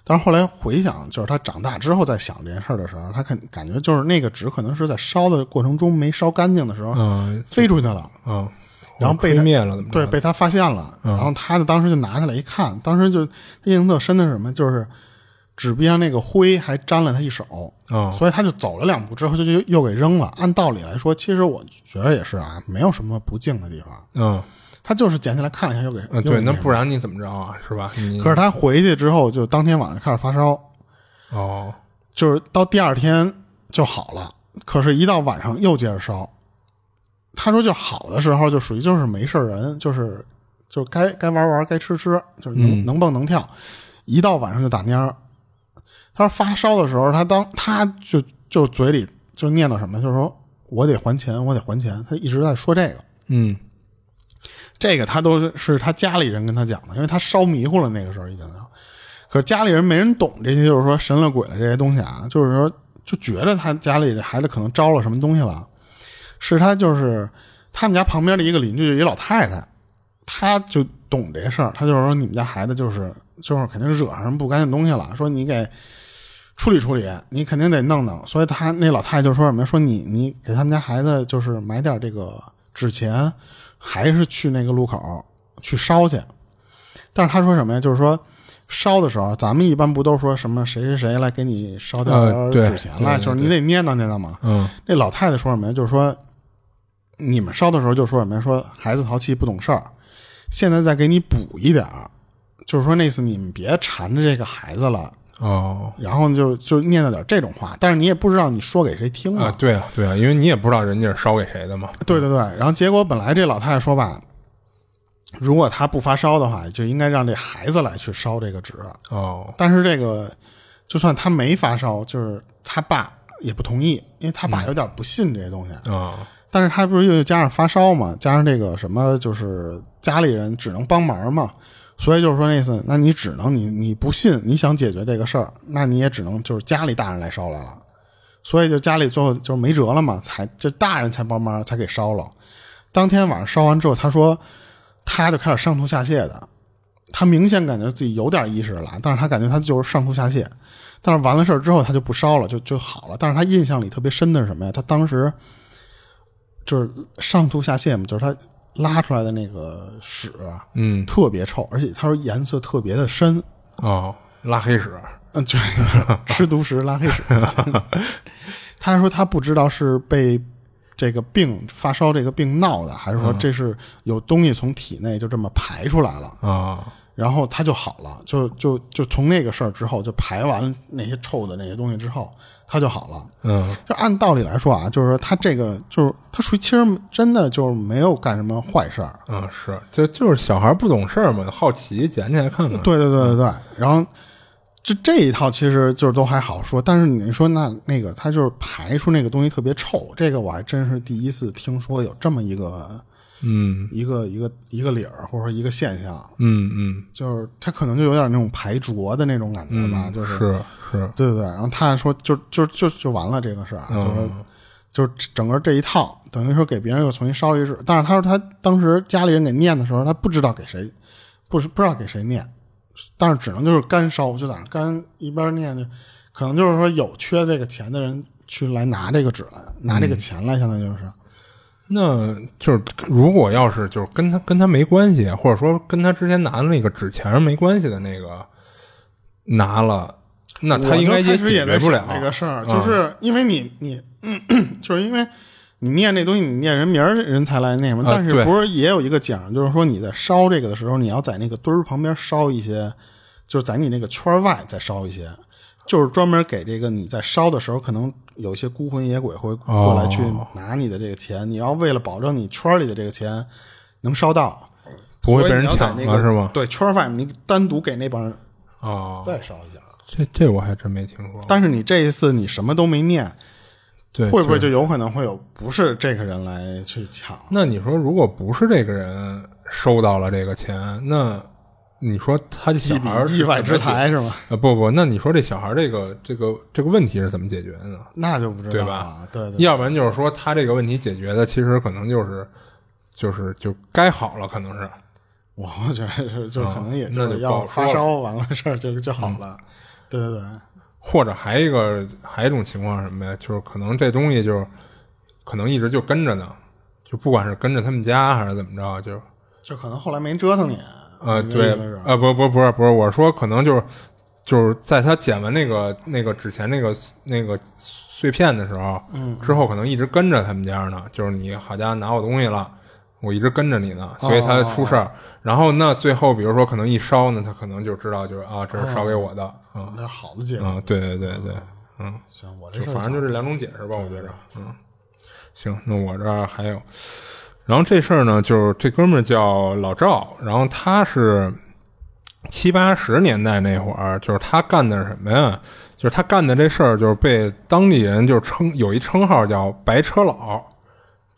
但是后来回想，就是他长大之后再想这件事儿的时候，他肯感觉就是那个纸可能是在烧的过程中没烧干净的时候嗯飞出去了。嗯，然后被他灭了，对，被他发现了，然后他就当时就拿下来一看，当时就印象特深的是什么，就是纸边上那个灰还沾了他一手，嗯所以他就走了两步之后就就又给扔了。按道理来说，其实我觉得也是啊，没有什么不敬的地方，嗯他就是捡起来看了一下又给，嗯，对，那不然你怎么着啊？是吧？可是他回去之后，就当天晚上开始发烧，哦，就是到第二天就好了，可是，一到晚上又接着烧。他说，就好的时候就属于就是没事人，就是就该该玩玩，该吃吃，就是能、能蹦能跳。一到晚上就打蔫儿。他说发烧的时候，他当他就就嘴里就念叨什么，就是说我得还钱，我得还钱。他一直在说这个。嗯这个他都是他家里人跟他讲的，因为他烧迷糊了，那个时候已经。可是家里人没人懂这些，就是说神了鬼了这些东西啊，就是说就觉得他家里的孩子可能招了什么东西了，是他就是他们家旁边的一个邻居，就一老太太，她就懂这事儿，她就是说你们家孩子就是就是肯定惹上什么不干净东西了，说你给处理处理，你肯定得弄弄。所以他那老太太就说什么，说你你给他们家孩子就是买点这个纸钱，还是去那个路口去烧去。但是他说什么呀？就是说烧的时候，咱们一般不都说什么谁谁谁来给你烧点纸钱来，就是你得念叨念叨嘛。嗯那老太太说什么呀？就是说你们烧的时候就说什么呀？说孩子淘气不懂事儿，现在再给你补一点儿，就是说那次你们别缠着这个孩子了。哦然后就就念叨点这种话，但是你也不知道你说给谁听啊，对啊对啊，因为你也不知道人家是烧给谁的嘛。对对对，然后结果本来这老太太说吧，如果她不发烧的话，就应该让这孩子来去烧这个纸。哦但是这个就算他没发烧，就是他爸也不同意，因为他爸有点不信这些东西。啊但是他不是又加上发烧嘛，加上这个什么，就是家里人只能帮忙嘛，所以就是说那意思，那你只能你你不信，你想解决这个事儿，那你也只能就是家里大人来烧来了，所以就家里最后就没辙了嘛，才这大人才帮忙才给烧了。当天晚上烧完之后，他说他就开始上吐下泻的，他明显感觉自己有点意识了，但是他感觉他就是上吐下泻，但是完了事儿之后他就不烧了，就就好了。但是他印象里特别深的是什么呀？他当时就是上吐下泻嘛，就是他拉出来的那个屎啊嗯。特别臭，而且他说颜色特别的深，哦，拉黑屎。嗯，就 吃独食拉黑屎。他说他不知道是被这个病发烧这个病闹的，还是说这是有东西从体内就这么排出来了，啊然后他就好了，就就就从那个事儿之后，就排完那些臭的那些东西之后，他就好了。嗯就按道理来说啊，就是说他这个就是他属于其实真的就是没有干什么坏事儿，嗯，是，就就是小孩不懂事儿嘛，好奇捡起来看看。对对对对对，然后就这一套其实就是都还好说，但是你说那那个他就是排出那个东西特别臭，这个我还真是第一次听说有这么一个嗯。一个一个一个理儿或者说一个现象，嗯嗯，就是他可能就有点那种排浊的那种感觉吧，就是是。是，对对对，然后他还说就就就就完了这个事儿啊，就是就是整个这一套等于说给别人又重新烧一次，但是他说他当时家里人给念的时候，他不知道给谁，不是不知道给谁念，但是只能就是干烧，就在那干一边念就，可能就是说有缺这个钱的人去来拿这个纸来，拿这个钱来，相当于就是。那就是如果要是就是跟他跟他没关系，或者说跟他之前拿的那个纸钱没关系的那个拿了，那他应该也解决不了这个事儿，就是因为你你，嗯 就是因为你念那东西，你念人名儿，人才来那什么。但是不是也有一个讲，就是说你在烧这个的时候，你要在那个堆儿旁边烧一些，就是在你那个圈外再烧一些，就是专门给这个你在烧的时候可能。有些孤魂野鬼会过来去拿你的这个钱，你要为了保证你圈里的这个钱能烧到，不会被人抢了是吗？对，圈外你单独给那帮人啊，再烧一下。这这我还真没听说。但是你这一次你什么都没念，对，会不会就有可能会有不是这个人来去抢？那你说，如果不是这个人收到了这个钱，那？你说他这小孩意外之财是吗？啊不不，那你说这小孩这个这个这个问题是怎么解决的呢？那就不知道对吧？对对。要不然就是说他这个问题解决的其实可能就是就是就该好了，可能是。我觉得是，就可能也那就要发烧完了事儿 就就好了。对对对。或者还一个还一种情况什么呀？就是可能这东西就是可能一直就跟着呢，就不管是跟着他们家还是怎么着，就就可能后来没折腾你。呃，对，呃，不不不是不是，我说可能就是就是在他捡完那个那个纸钱那个那个碎片的时候，嗯，之后可能一直跟着他们家呢，就是你好家伙拿我东西了，我一直跟着你呢，所以他出事儿。然后那最后比如说可能一烧呢，他可能就知道就是啊，这是烧给我的，嗯，那好的解释，嗯，对对对对，嗯，行，我这反正就这两种解释吧，我觉着，嗯，行，那我这儿还有。然后这事儿呢，就是这哥们儿叫老赵，然后他是七八十年代那会儿，就是他干的什么呀？就是他干的这事儿，就是被当地人就称有一称号叫“白车老”，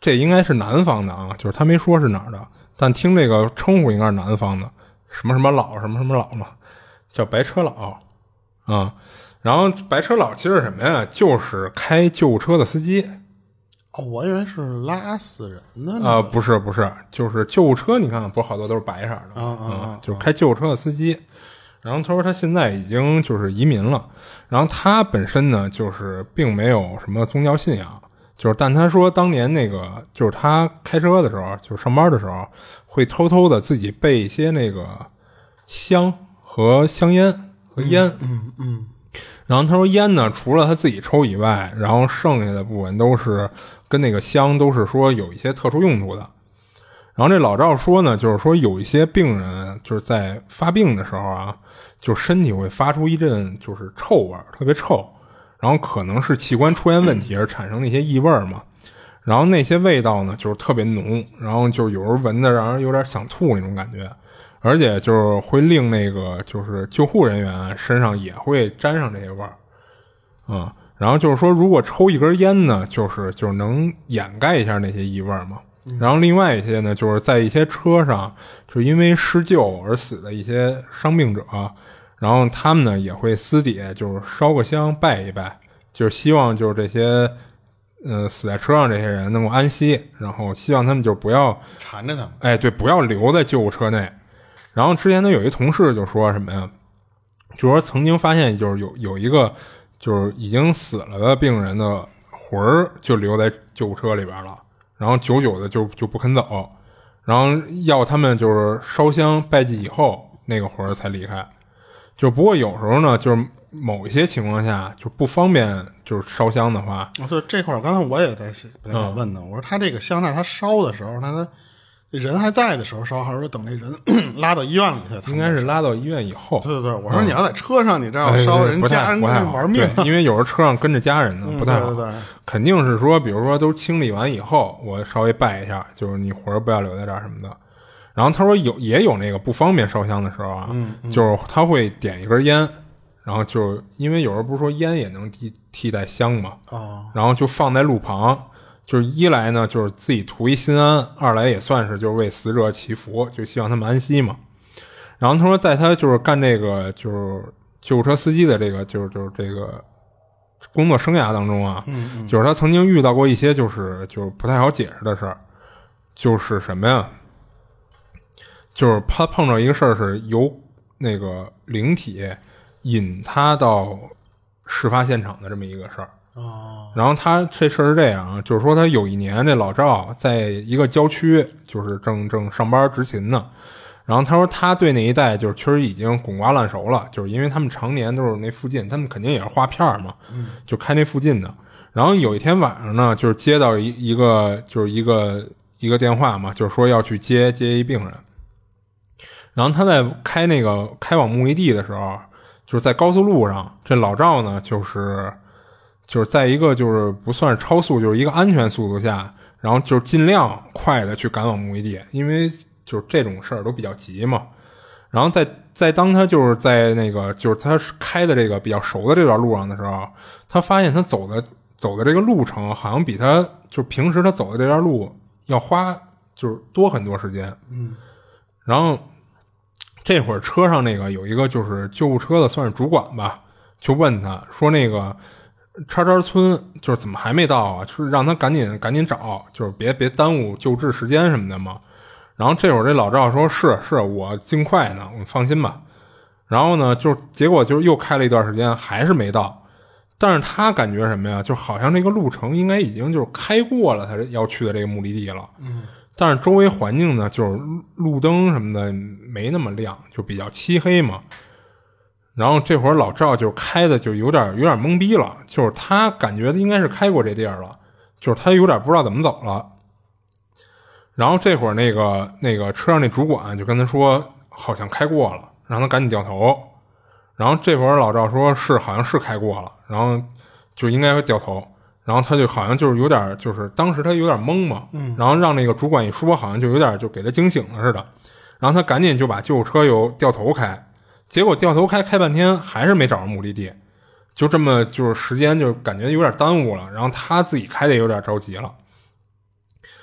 这应该是南方的啊，就是他没说是哪儿的，但听这个称呼应该是南方的，什么什么老，什么什么老嘛，叫白车老啊。然后白车老其实什么呀？就是开救护车的司机。哦，我以为是拉死人的呢。啊，不是不是，就是救护车。你看，不是好多都是白色的啊啊，就是开救护车的司机。然后他说他现在已经就是移民了。然后他本身呢，就是并没有什么宗教信仰，就是但他说当年那个就是他开车的时候，就是上班的时候，会偷偷的自己备一些那个香和香烟和烟。嗯嗯。然后他说烟呢，除了他自己抽以外，然后剩下的部分都是。跟那个香都是说有一些特殊用途的，然后这老赵说呢，就是说有一些病人就是在发病的时候啊，就身体会发出一阵就是臭味，特别臭，然后可能是器官出现问题而产生的一些异味嘛，然后那些味道呢就是特别浓，然后就有时候闻的让人有点想吐那种感觉，而且就是会令那个就是救护人员身上也会沾上这些味儿，啊。然后就是说，如果抽一根烟呢，就是就是能掩盖一下那些异味嘛。然后另外一些呢，就是在一些车上，就因为施救而死的一些伤病者，然后他们呢也会私底下就是烧个香拜一拜，就是希望就是这些，呃，死在车上这些人能够安息，然后希望他们就不要缠着他们。哎，对，不要留在救护车内。然后之前呢，有一同事就说什么呀？就说曾经发现，就是有有一个。就是已经死了的病人的魂儿就留在救护车里边了，然后久久的就就不肯走，然后要他们就是烧香拜祭以后，那个魂儿才离开。就不过有时候呢，就是某一些情况下就不方便，就是烧香的话。啊，对这块儿，刚才我也在想问呢，我说他这个香在他烧的时候，他他。人还在的时候烧，还是说等那人 拉到医院里去？应该是拉到医院以后。对对对，我说你要在车上，你这样烧，人家人玩命。因为有时候车上跟着家人呢，不太好。对对，肯定是说，比如说都清理完以后，我稍微拜一下，就是你活儿不要留在这儿什么的。然后他说有也有那个不方便烧香的时候啊，就是他会点一根烟，然后就因为有时候不是说烟也能替替代香嘛，然后就放在路旁。就是一来呢，就是自己图一心安；二来也算是就是为死者祈福，就希望他们安息嘛。然后他说，在他就是干这个就是救护车司机的这个就是就是这个工作生涯当中啊，就是他曾经遇到过一些就是就是不太好解释的事儿，就是什么呀？就是他碰到一个事儿是由那个灵体引他到事发现场的这么一个事儿。哦，然后他这事儿是这样啊，就是说他有一年这老赵在一个郊区，就是正正上班执勤呢。然后他说他对那一带就是确实已经滚瓜烂熟了，就是因为他们常年都是那附近，他们肯定也是划片儿嘛，就开那附近的。然后有一天晚上呢，就是接到一一个就是一个一个电话嘛，就是说要去接接一病人。然后他在开那个开往目的地的时候，就是在高速路上，这老赵呢就是就是在一个就是不算是超速，就是一个安全速度下，然后就是尽量快的去赶往目的地，因为就是这种事儿都比较急嘛。然后在在当他就是在那个就是他开的这个比较熟的这段路上的时候，他发现他走的走的这个路程好像比他就平时他走的这段路要花就是多很多时间。嗯，然后这会儿车上那个有一个就是救护车的算是主管吧，就问他说那个叉叉村就是怎么还没到啊？就是让他赶紧赶紧找，就是别别耽误救治时间什么的嘛。然后这会儿这老赵说是是我尽快呢，我放心吧。然后呢，就结果就是又开了一段时间，还是没到。但是他感觉什么呀？就好像这个路程应该已经就是开过了他要去的这个目的地了。嗯，但是周围环境呢，就是路灯什么的没那么亮，就比较漆黑嘛。然后这会儿老赵就开的就有点有点懵逼了，就是他感觉应该是开过这地儿了，就是他有点不知道怎么走了。然后这会儿那个那个车上那主管就跟他说，好像开过了，让他赶紧掉头。然后这会儿老赵说是好像是开过了，然后就应该会掉头。然后他就好像就是有点就是当时他有点懵嘛，然后让那个主管一说，好像就有点就给他惊醒了似的。然后他赶紧就把救护车又掉头开，结果掉头开开半天还是没找着目的地，就这么就是时间就感觉有点耽误了。然后他自己开的有点着急了。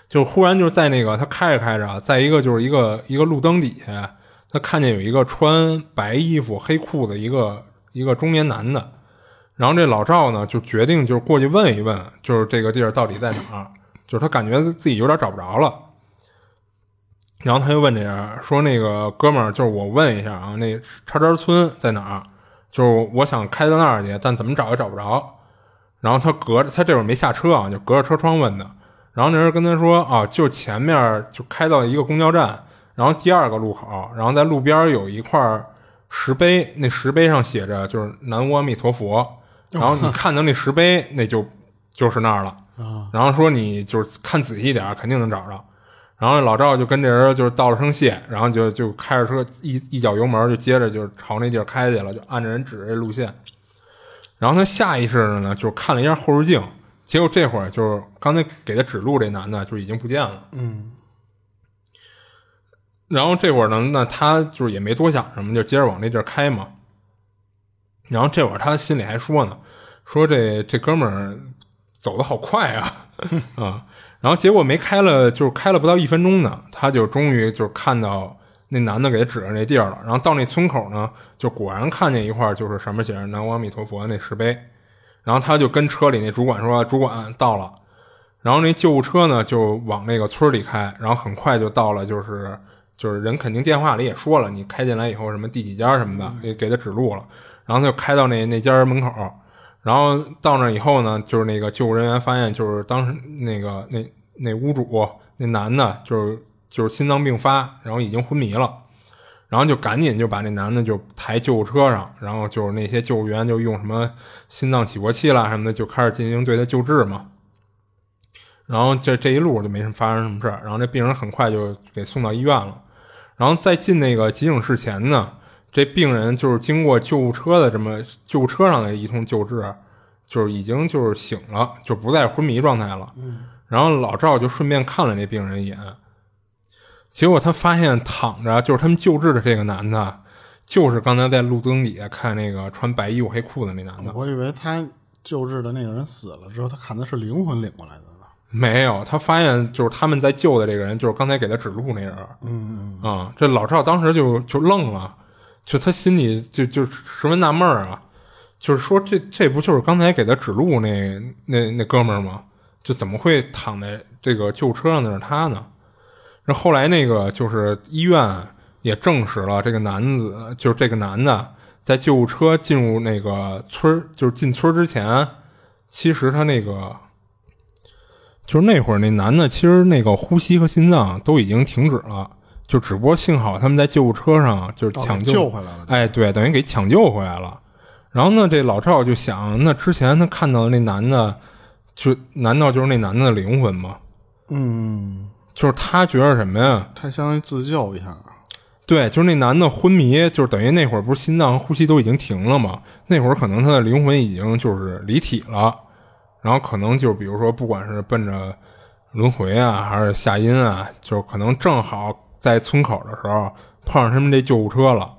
就忽然就在那个他开着开着，在一个就是一个一个路灯底下，他看见有一个穿白衣服黑裤子一个一个中年男的，然后这老赵呢就决定就是过去问一问，就是这个地儿到底在哪儿，就是他感觉自己有点找不着了，然后他就问这人说：“那个哥们儿，就是我问一下啊，那叉叉村在哪儿？就是我想开到那儿去，但怎么找也找不着。”然后他隔着他这会儿没下车啊，就隔着车窗问的。然后那人跟他说啊，就前面就开到一个公交站，然后第二个路口，然后在路边有一块石碑，那石碑上写着就是“南无阿弥陀佛”，然后你看到那石碑，那就就是那儿了。然后说你就是看仔细一点，肯定能找着。然后老赵就跟这人就是道了声谢，然后就就开着车一一脚油门就接着就朝那地儿开去了，就按着人指这路线。然后他下意识的呢，就看了一下后视镜。结果这会儿就是刚才给他指路这男的就已经不见了。嗯，然后这会儿呢，那他就是也没多想什么，就接着往那地儿开嘛。然后这会儿他心里还说呢，说这这哥们儿走的好快啊 啊！然后结果没开了，就是开了不到一分钟呢，他就终于就是看到那男的给他指着那地儿了。然后到那村口呢，就果然看见一块就是上面写着“南无阿弥陀佛”那石碑。然后他就跟车里那主管说：“主管到了。”然后那救护车呢就往那个村里开，然后很快就到了，就是就是人肯定电话里也说了，你开进来以后什么第几家什么的，给给他指路了。然后他就开到那那家门口，然后到那以后呢，就是那个救护人员发现，就是当时那个那那屋主那男的，就是就是心脏病发，然后已经昏迷了。然后就赶紧就把那男的就抬救护车上，然后就是那些救护员就用什么心脏起搏器啦什么的，就开始进行对他救治嘛。然后这这一路就没什么发生什么事儿，然后这病人很快就给送到医院了。然后在进那个急诊室前呢，这病人就是经过救护车的这么救护车上的一通救治，就是已经就是醒了，就不在昏迷状态了。然后老赵就顺便看了那病人一眼。结果他发现躺着就是他们救治的这个男的，就是刚才在路灯底下看那个穿白衣服黑裤子那男的。我以为他救治的那个人死了之后，他看的是灵魂领过来的呢。没有，他发现就是他们在救的这个人，就是刚才给他指路那人。嗯嗯啊，这老赵当时就就愣了，就他心里就就十分纳闷啊，就是说这这不就是刚才给他指路那那那哥们儿吗？就怎么会躺在这个救护车上的是他呢？那后来那个就是医院也证实了这个男子就是这个男的在救护车进入那个村儿，就是进村儿之前，其实他那个就是那会儿那男的，其实那个呼吸和心脏都已经停止了，就只不过幸好他们在救护车上就是抢救救回来了。哎，对，等于给抢救回来了。然后呢，这老赵就想，那之前他看到的那男的，就难道就是那男的的灵魂吗？嗯，就是他觉得什么呀？他相当于自救一下。对，就是那男的昏迷，就是等于那会儿不是心脏呼吸都已经停了吗？那会儿可能他的灵魂已经就是离体了，然后可能就比如说，不管是奔着轮回啊，还是下阴啊，就是可能正好在村口的时候碰上他们这救护车了，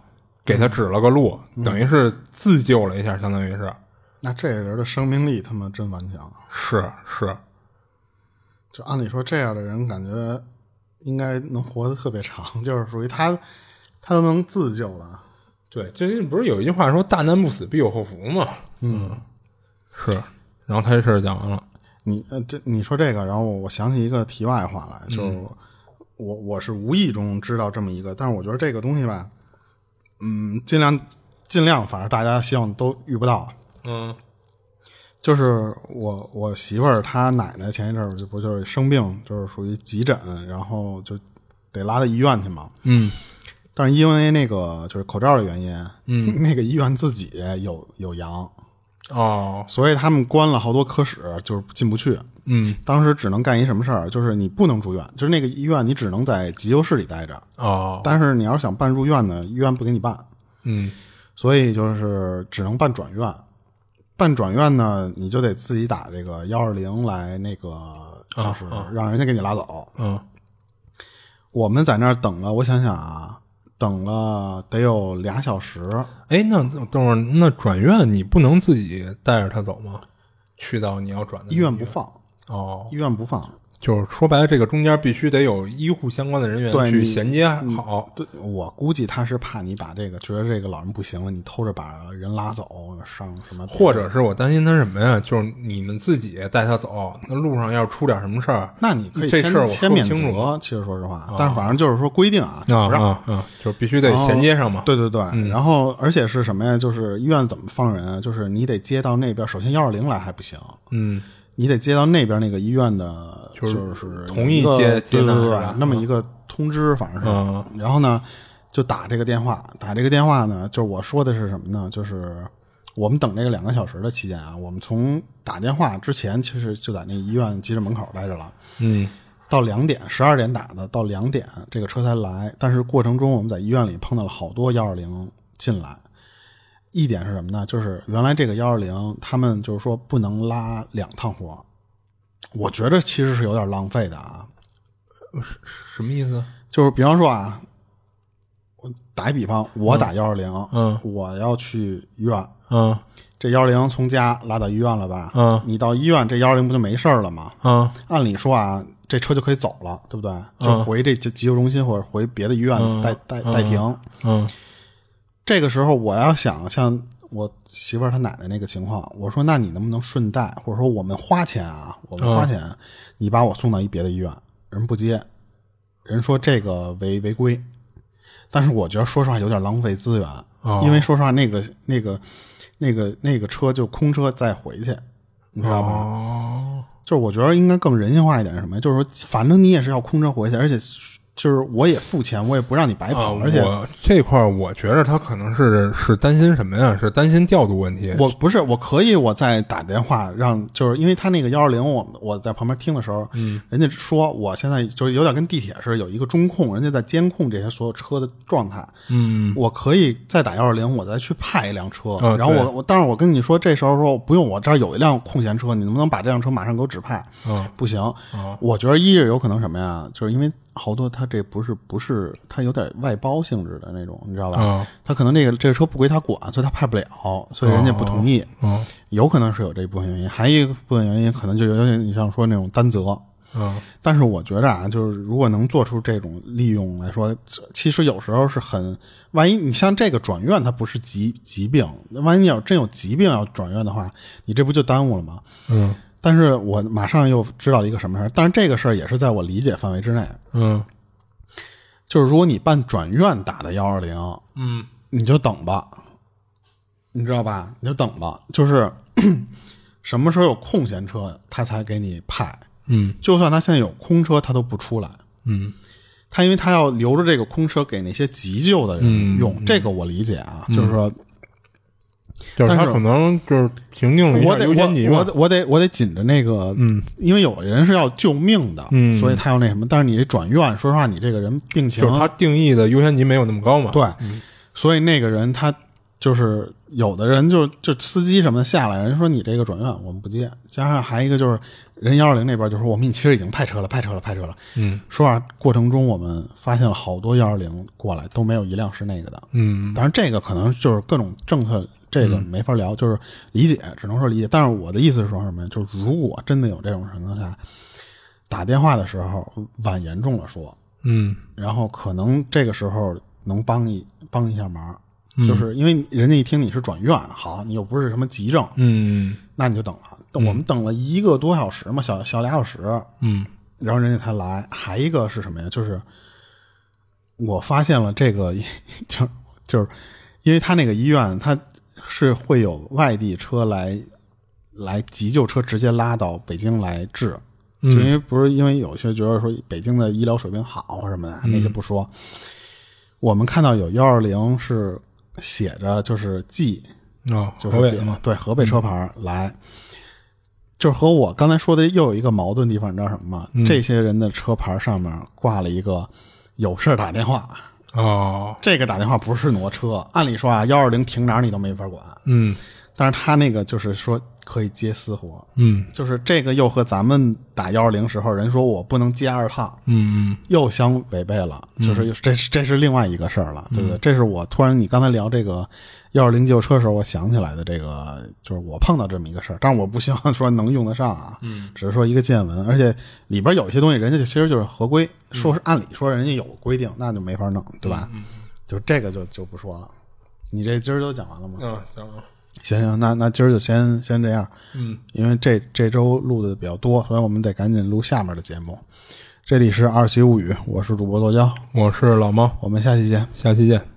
给他指了个路，等于是自救了一下，相当于是。那这人的生命力他妈真顽强。是是，就按理说这样的人，感觉应该能活得特别长，就是属于他，他都能自救了。对，最近不是有一句话说“大难不死，必有后福”吗？嗯，是。然后他这事儿讲完了。你呃，这你说这个，然后我想起一个题外话来，就是我我是无意中知道这么一个，但是我觉得这个东西吧，嗯，尽量尽量，反正大家希望都遇不到。嗯，就是我我媳妇儿她奶奶前一阵儿就不就是生病，就是属于急诊，然后就得拉到医院去嘛。嗯。但是因为那个就是口罩的原因，嗯，那个医院自己有有阳，哦，所以他们关了好多科室，就是进不去。嗯。当时只能干一什么事儿，就是你不能住院，就是那个医院你只能在急救室里待着，哦，但是你要是想办入院呢，医院不给你办，嗯。所以就是只能办转院。办转院呢，你就得自己打这个幺二零来那个，就是让人家给你拉走。嗯我们在那儿等了，我想想啊，等了得有俩小时。哎，那等会儿那转院你不能自己带着他走吗？去到你要转的医院不放，哦，医院不放。就是说白了，这个中间必须得有医护相关的人员去你衔接好。对，我估计他是怕你把这个觉得这个老人不行了，你偷着把人拉走上什么，或者是我担心他什么呀？就是你们自己带他走，那路上要是出点什么事儿，那你可以签这事儿我签免说不清楚责。其实说实话，但是反正就是说规定啊，不让。啊啊，就是必须得衔接上嘛。对对对，然后而且是什么呀？就是医院怎么放人啊？就是你得接到那边，首先幺二零来还不行，嗯你得接到那边那个医院的，就就是是同意一接接对对对纳是吧那么一个通知，反正是。嗯然后呢，就打这个电话，打这个电话呢，就是我说的是什么呢？就是我们等这个两个小时的期间啊，我们从打电话之前，其实就在那医院急诊门口待着了。嗯到两点，十二点打的，到两点这个车才来。但是过程中我们在医院里碰到了好多幺二零进来。一点是什么呢？就是原来这个幺二零他们就是说不能拉两趟活，我觉得其实是有点浪费的啊。什么意思？就是比方说啊，我打一比方，我打幺二零，嗯我要去医院，嗯这幺二零从家拉到医院了吧？嗯你到医院，这幺二零不就没事儿了吗？嗯按理说啊，这车就可以走了，对不对？就回这急急救中心或者回别的医院待待待停。嗯这个时候我要想像我媳妇儿她奶奶那个情况，我说那你能不能顺带，或者说我们花钱啊，我们花钱，你把我送到一别的医院，人不接，人说这个违违规，但是我觉得说实话有点浪费资源，哦因为说实话那个那个那个那个车就空车再回去，你知道吧？哦就是我觉得应该更人性化一点是什么呀？就是说，反正你也是要空车回去，而且就是我也付钱，我也不让你白啊跑，而且我这块儿我觉着他可能是是担心什么呀？是担心调度问题。我不是我可以我再打电话让，就是因为他那个幺二零，我我在旁边听的时候，嗯，人家说我现在就是有点跟地铁似的，有一个中控，人家在监控这些所有车的状态，嗯我可以再打幺二零，我再去派一辆车，然后我我，但是我跟你说，这时候说不用，我这儿有一辆空闲车，你能不能把这辆车马上给我指派？嗯不行，我觉得一是有可能什么呀，就是因为好多他这不是不是他有点外包性质的那种，你知道吧？嗯他可能这个这个车不归他管，所以他派不了，所以人家不同意。嗯有可能是有这一部分原因，还有一部分原因可能就有点你像说那种担责。嗯但是我觉着啊，就是如果能做出这种利用来说，其实有时候是很，万一你像这个转院，它不是疾疾病，万一你要真有疾病要转院的话，你这不就耽误了吗？嗯但是我马上又知道一个什么事儿，但是这个事儿也是在我理解范围之内。嗯就是如果你办转院打的幺二零，嗯你就等吧，你知道吧？你就等吧，就是 什么时候有空闲车，他才给你派。嗯就算他现在有空车，他都不出来。嗯他因为他要留着这个空车给那些急救的人用，这个我理解啊，就是说就是他可能就是评定了一下我得优先级嘛我我得我得我得紧着那个，嗯，因为有的人是要救命的，嗯所以他要那什么。但是你这转院，说实话，你这个人病情就是他定义的优先级没有那么高嘛。对，所以那个人他就是有的人就就司机什么的下来，人说你这个转院我们不接，加上还一个就是人幺二零那边就说我们其实已经派车了，派车了，派车了。嗯说实话，过程中我们发现了好多幺二零过来都没有一辆是那个的。嗯当然，这个可能就是各种政策，这个没法聊，就是理解，只能说理解。但是我的意思是说什么呀？就是如果真的有这种情况下，打电话的时候往严重了说，嗯然后可能这个时候能帮一帮一下忙，就是因为人家一听你是转院，好，你又不是什么急症，嗯那你就等了。等我们等了一个多小时嘛，小小俩小时，嗯然后人家才来。还一个是什么呀？就是我发现了这个，就就是因为他那个医院，他是会有外地车来来急救车直接拉到北京来治，就因为不是因为有些觉得说北京的医疗水平好或什么的，那些不说。我们看到有幺二零是写着就是 G，哦，就是河北的嘛。对河北车牌来，就是和我刚才说的又有一个矛盾地方，你知道什么吗？这些人的车牌上面挂了一个有事儿打电话，哦，这个打电话不是挪车，按理说啊，幺二零停哪儿你都没法管，嗯。但是他那个就是说可以接私活，嗯。就是这个又和咱们打幺二零时候人说我不能接二趟，嗯又相违背了，就是这是这是另外一个事儿了，对不对？这是我突然你刚才聊这个幺二零救车的时候，我想起来的这个，就是我碰到这么一个事儿，但是我不希望说能用得上啊，嗯，只是说一个见闻，而且里边有些东西人家其实就是合规，说是按理说人家有规定，那就没法弄，对吧？就这个就就不说了。你这今儿都讲完了吗？啊，行了，行行，那那今儿就先先这样，嗯，因为这这周录的比较多，所以我们得赶紧录下面的节目。这里是二七物语，我是主播剁椒，我是老猫，我们下期见。下期见。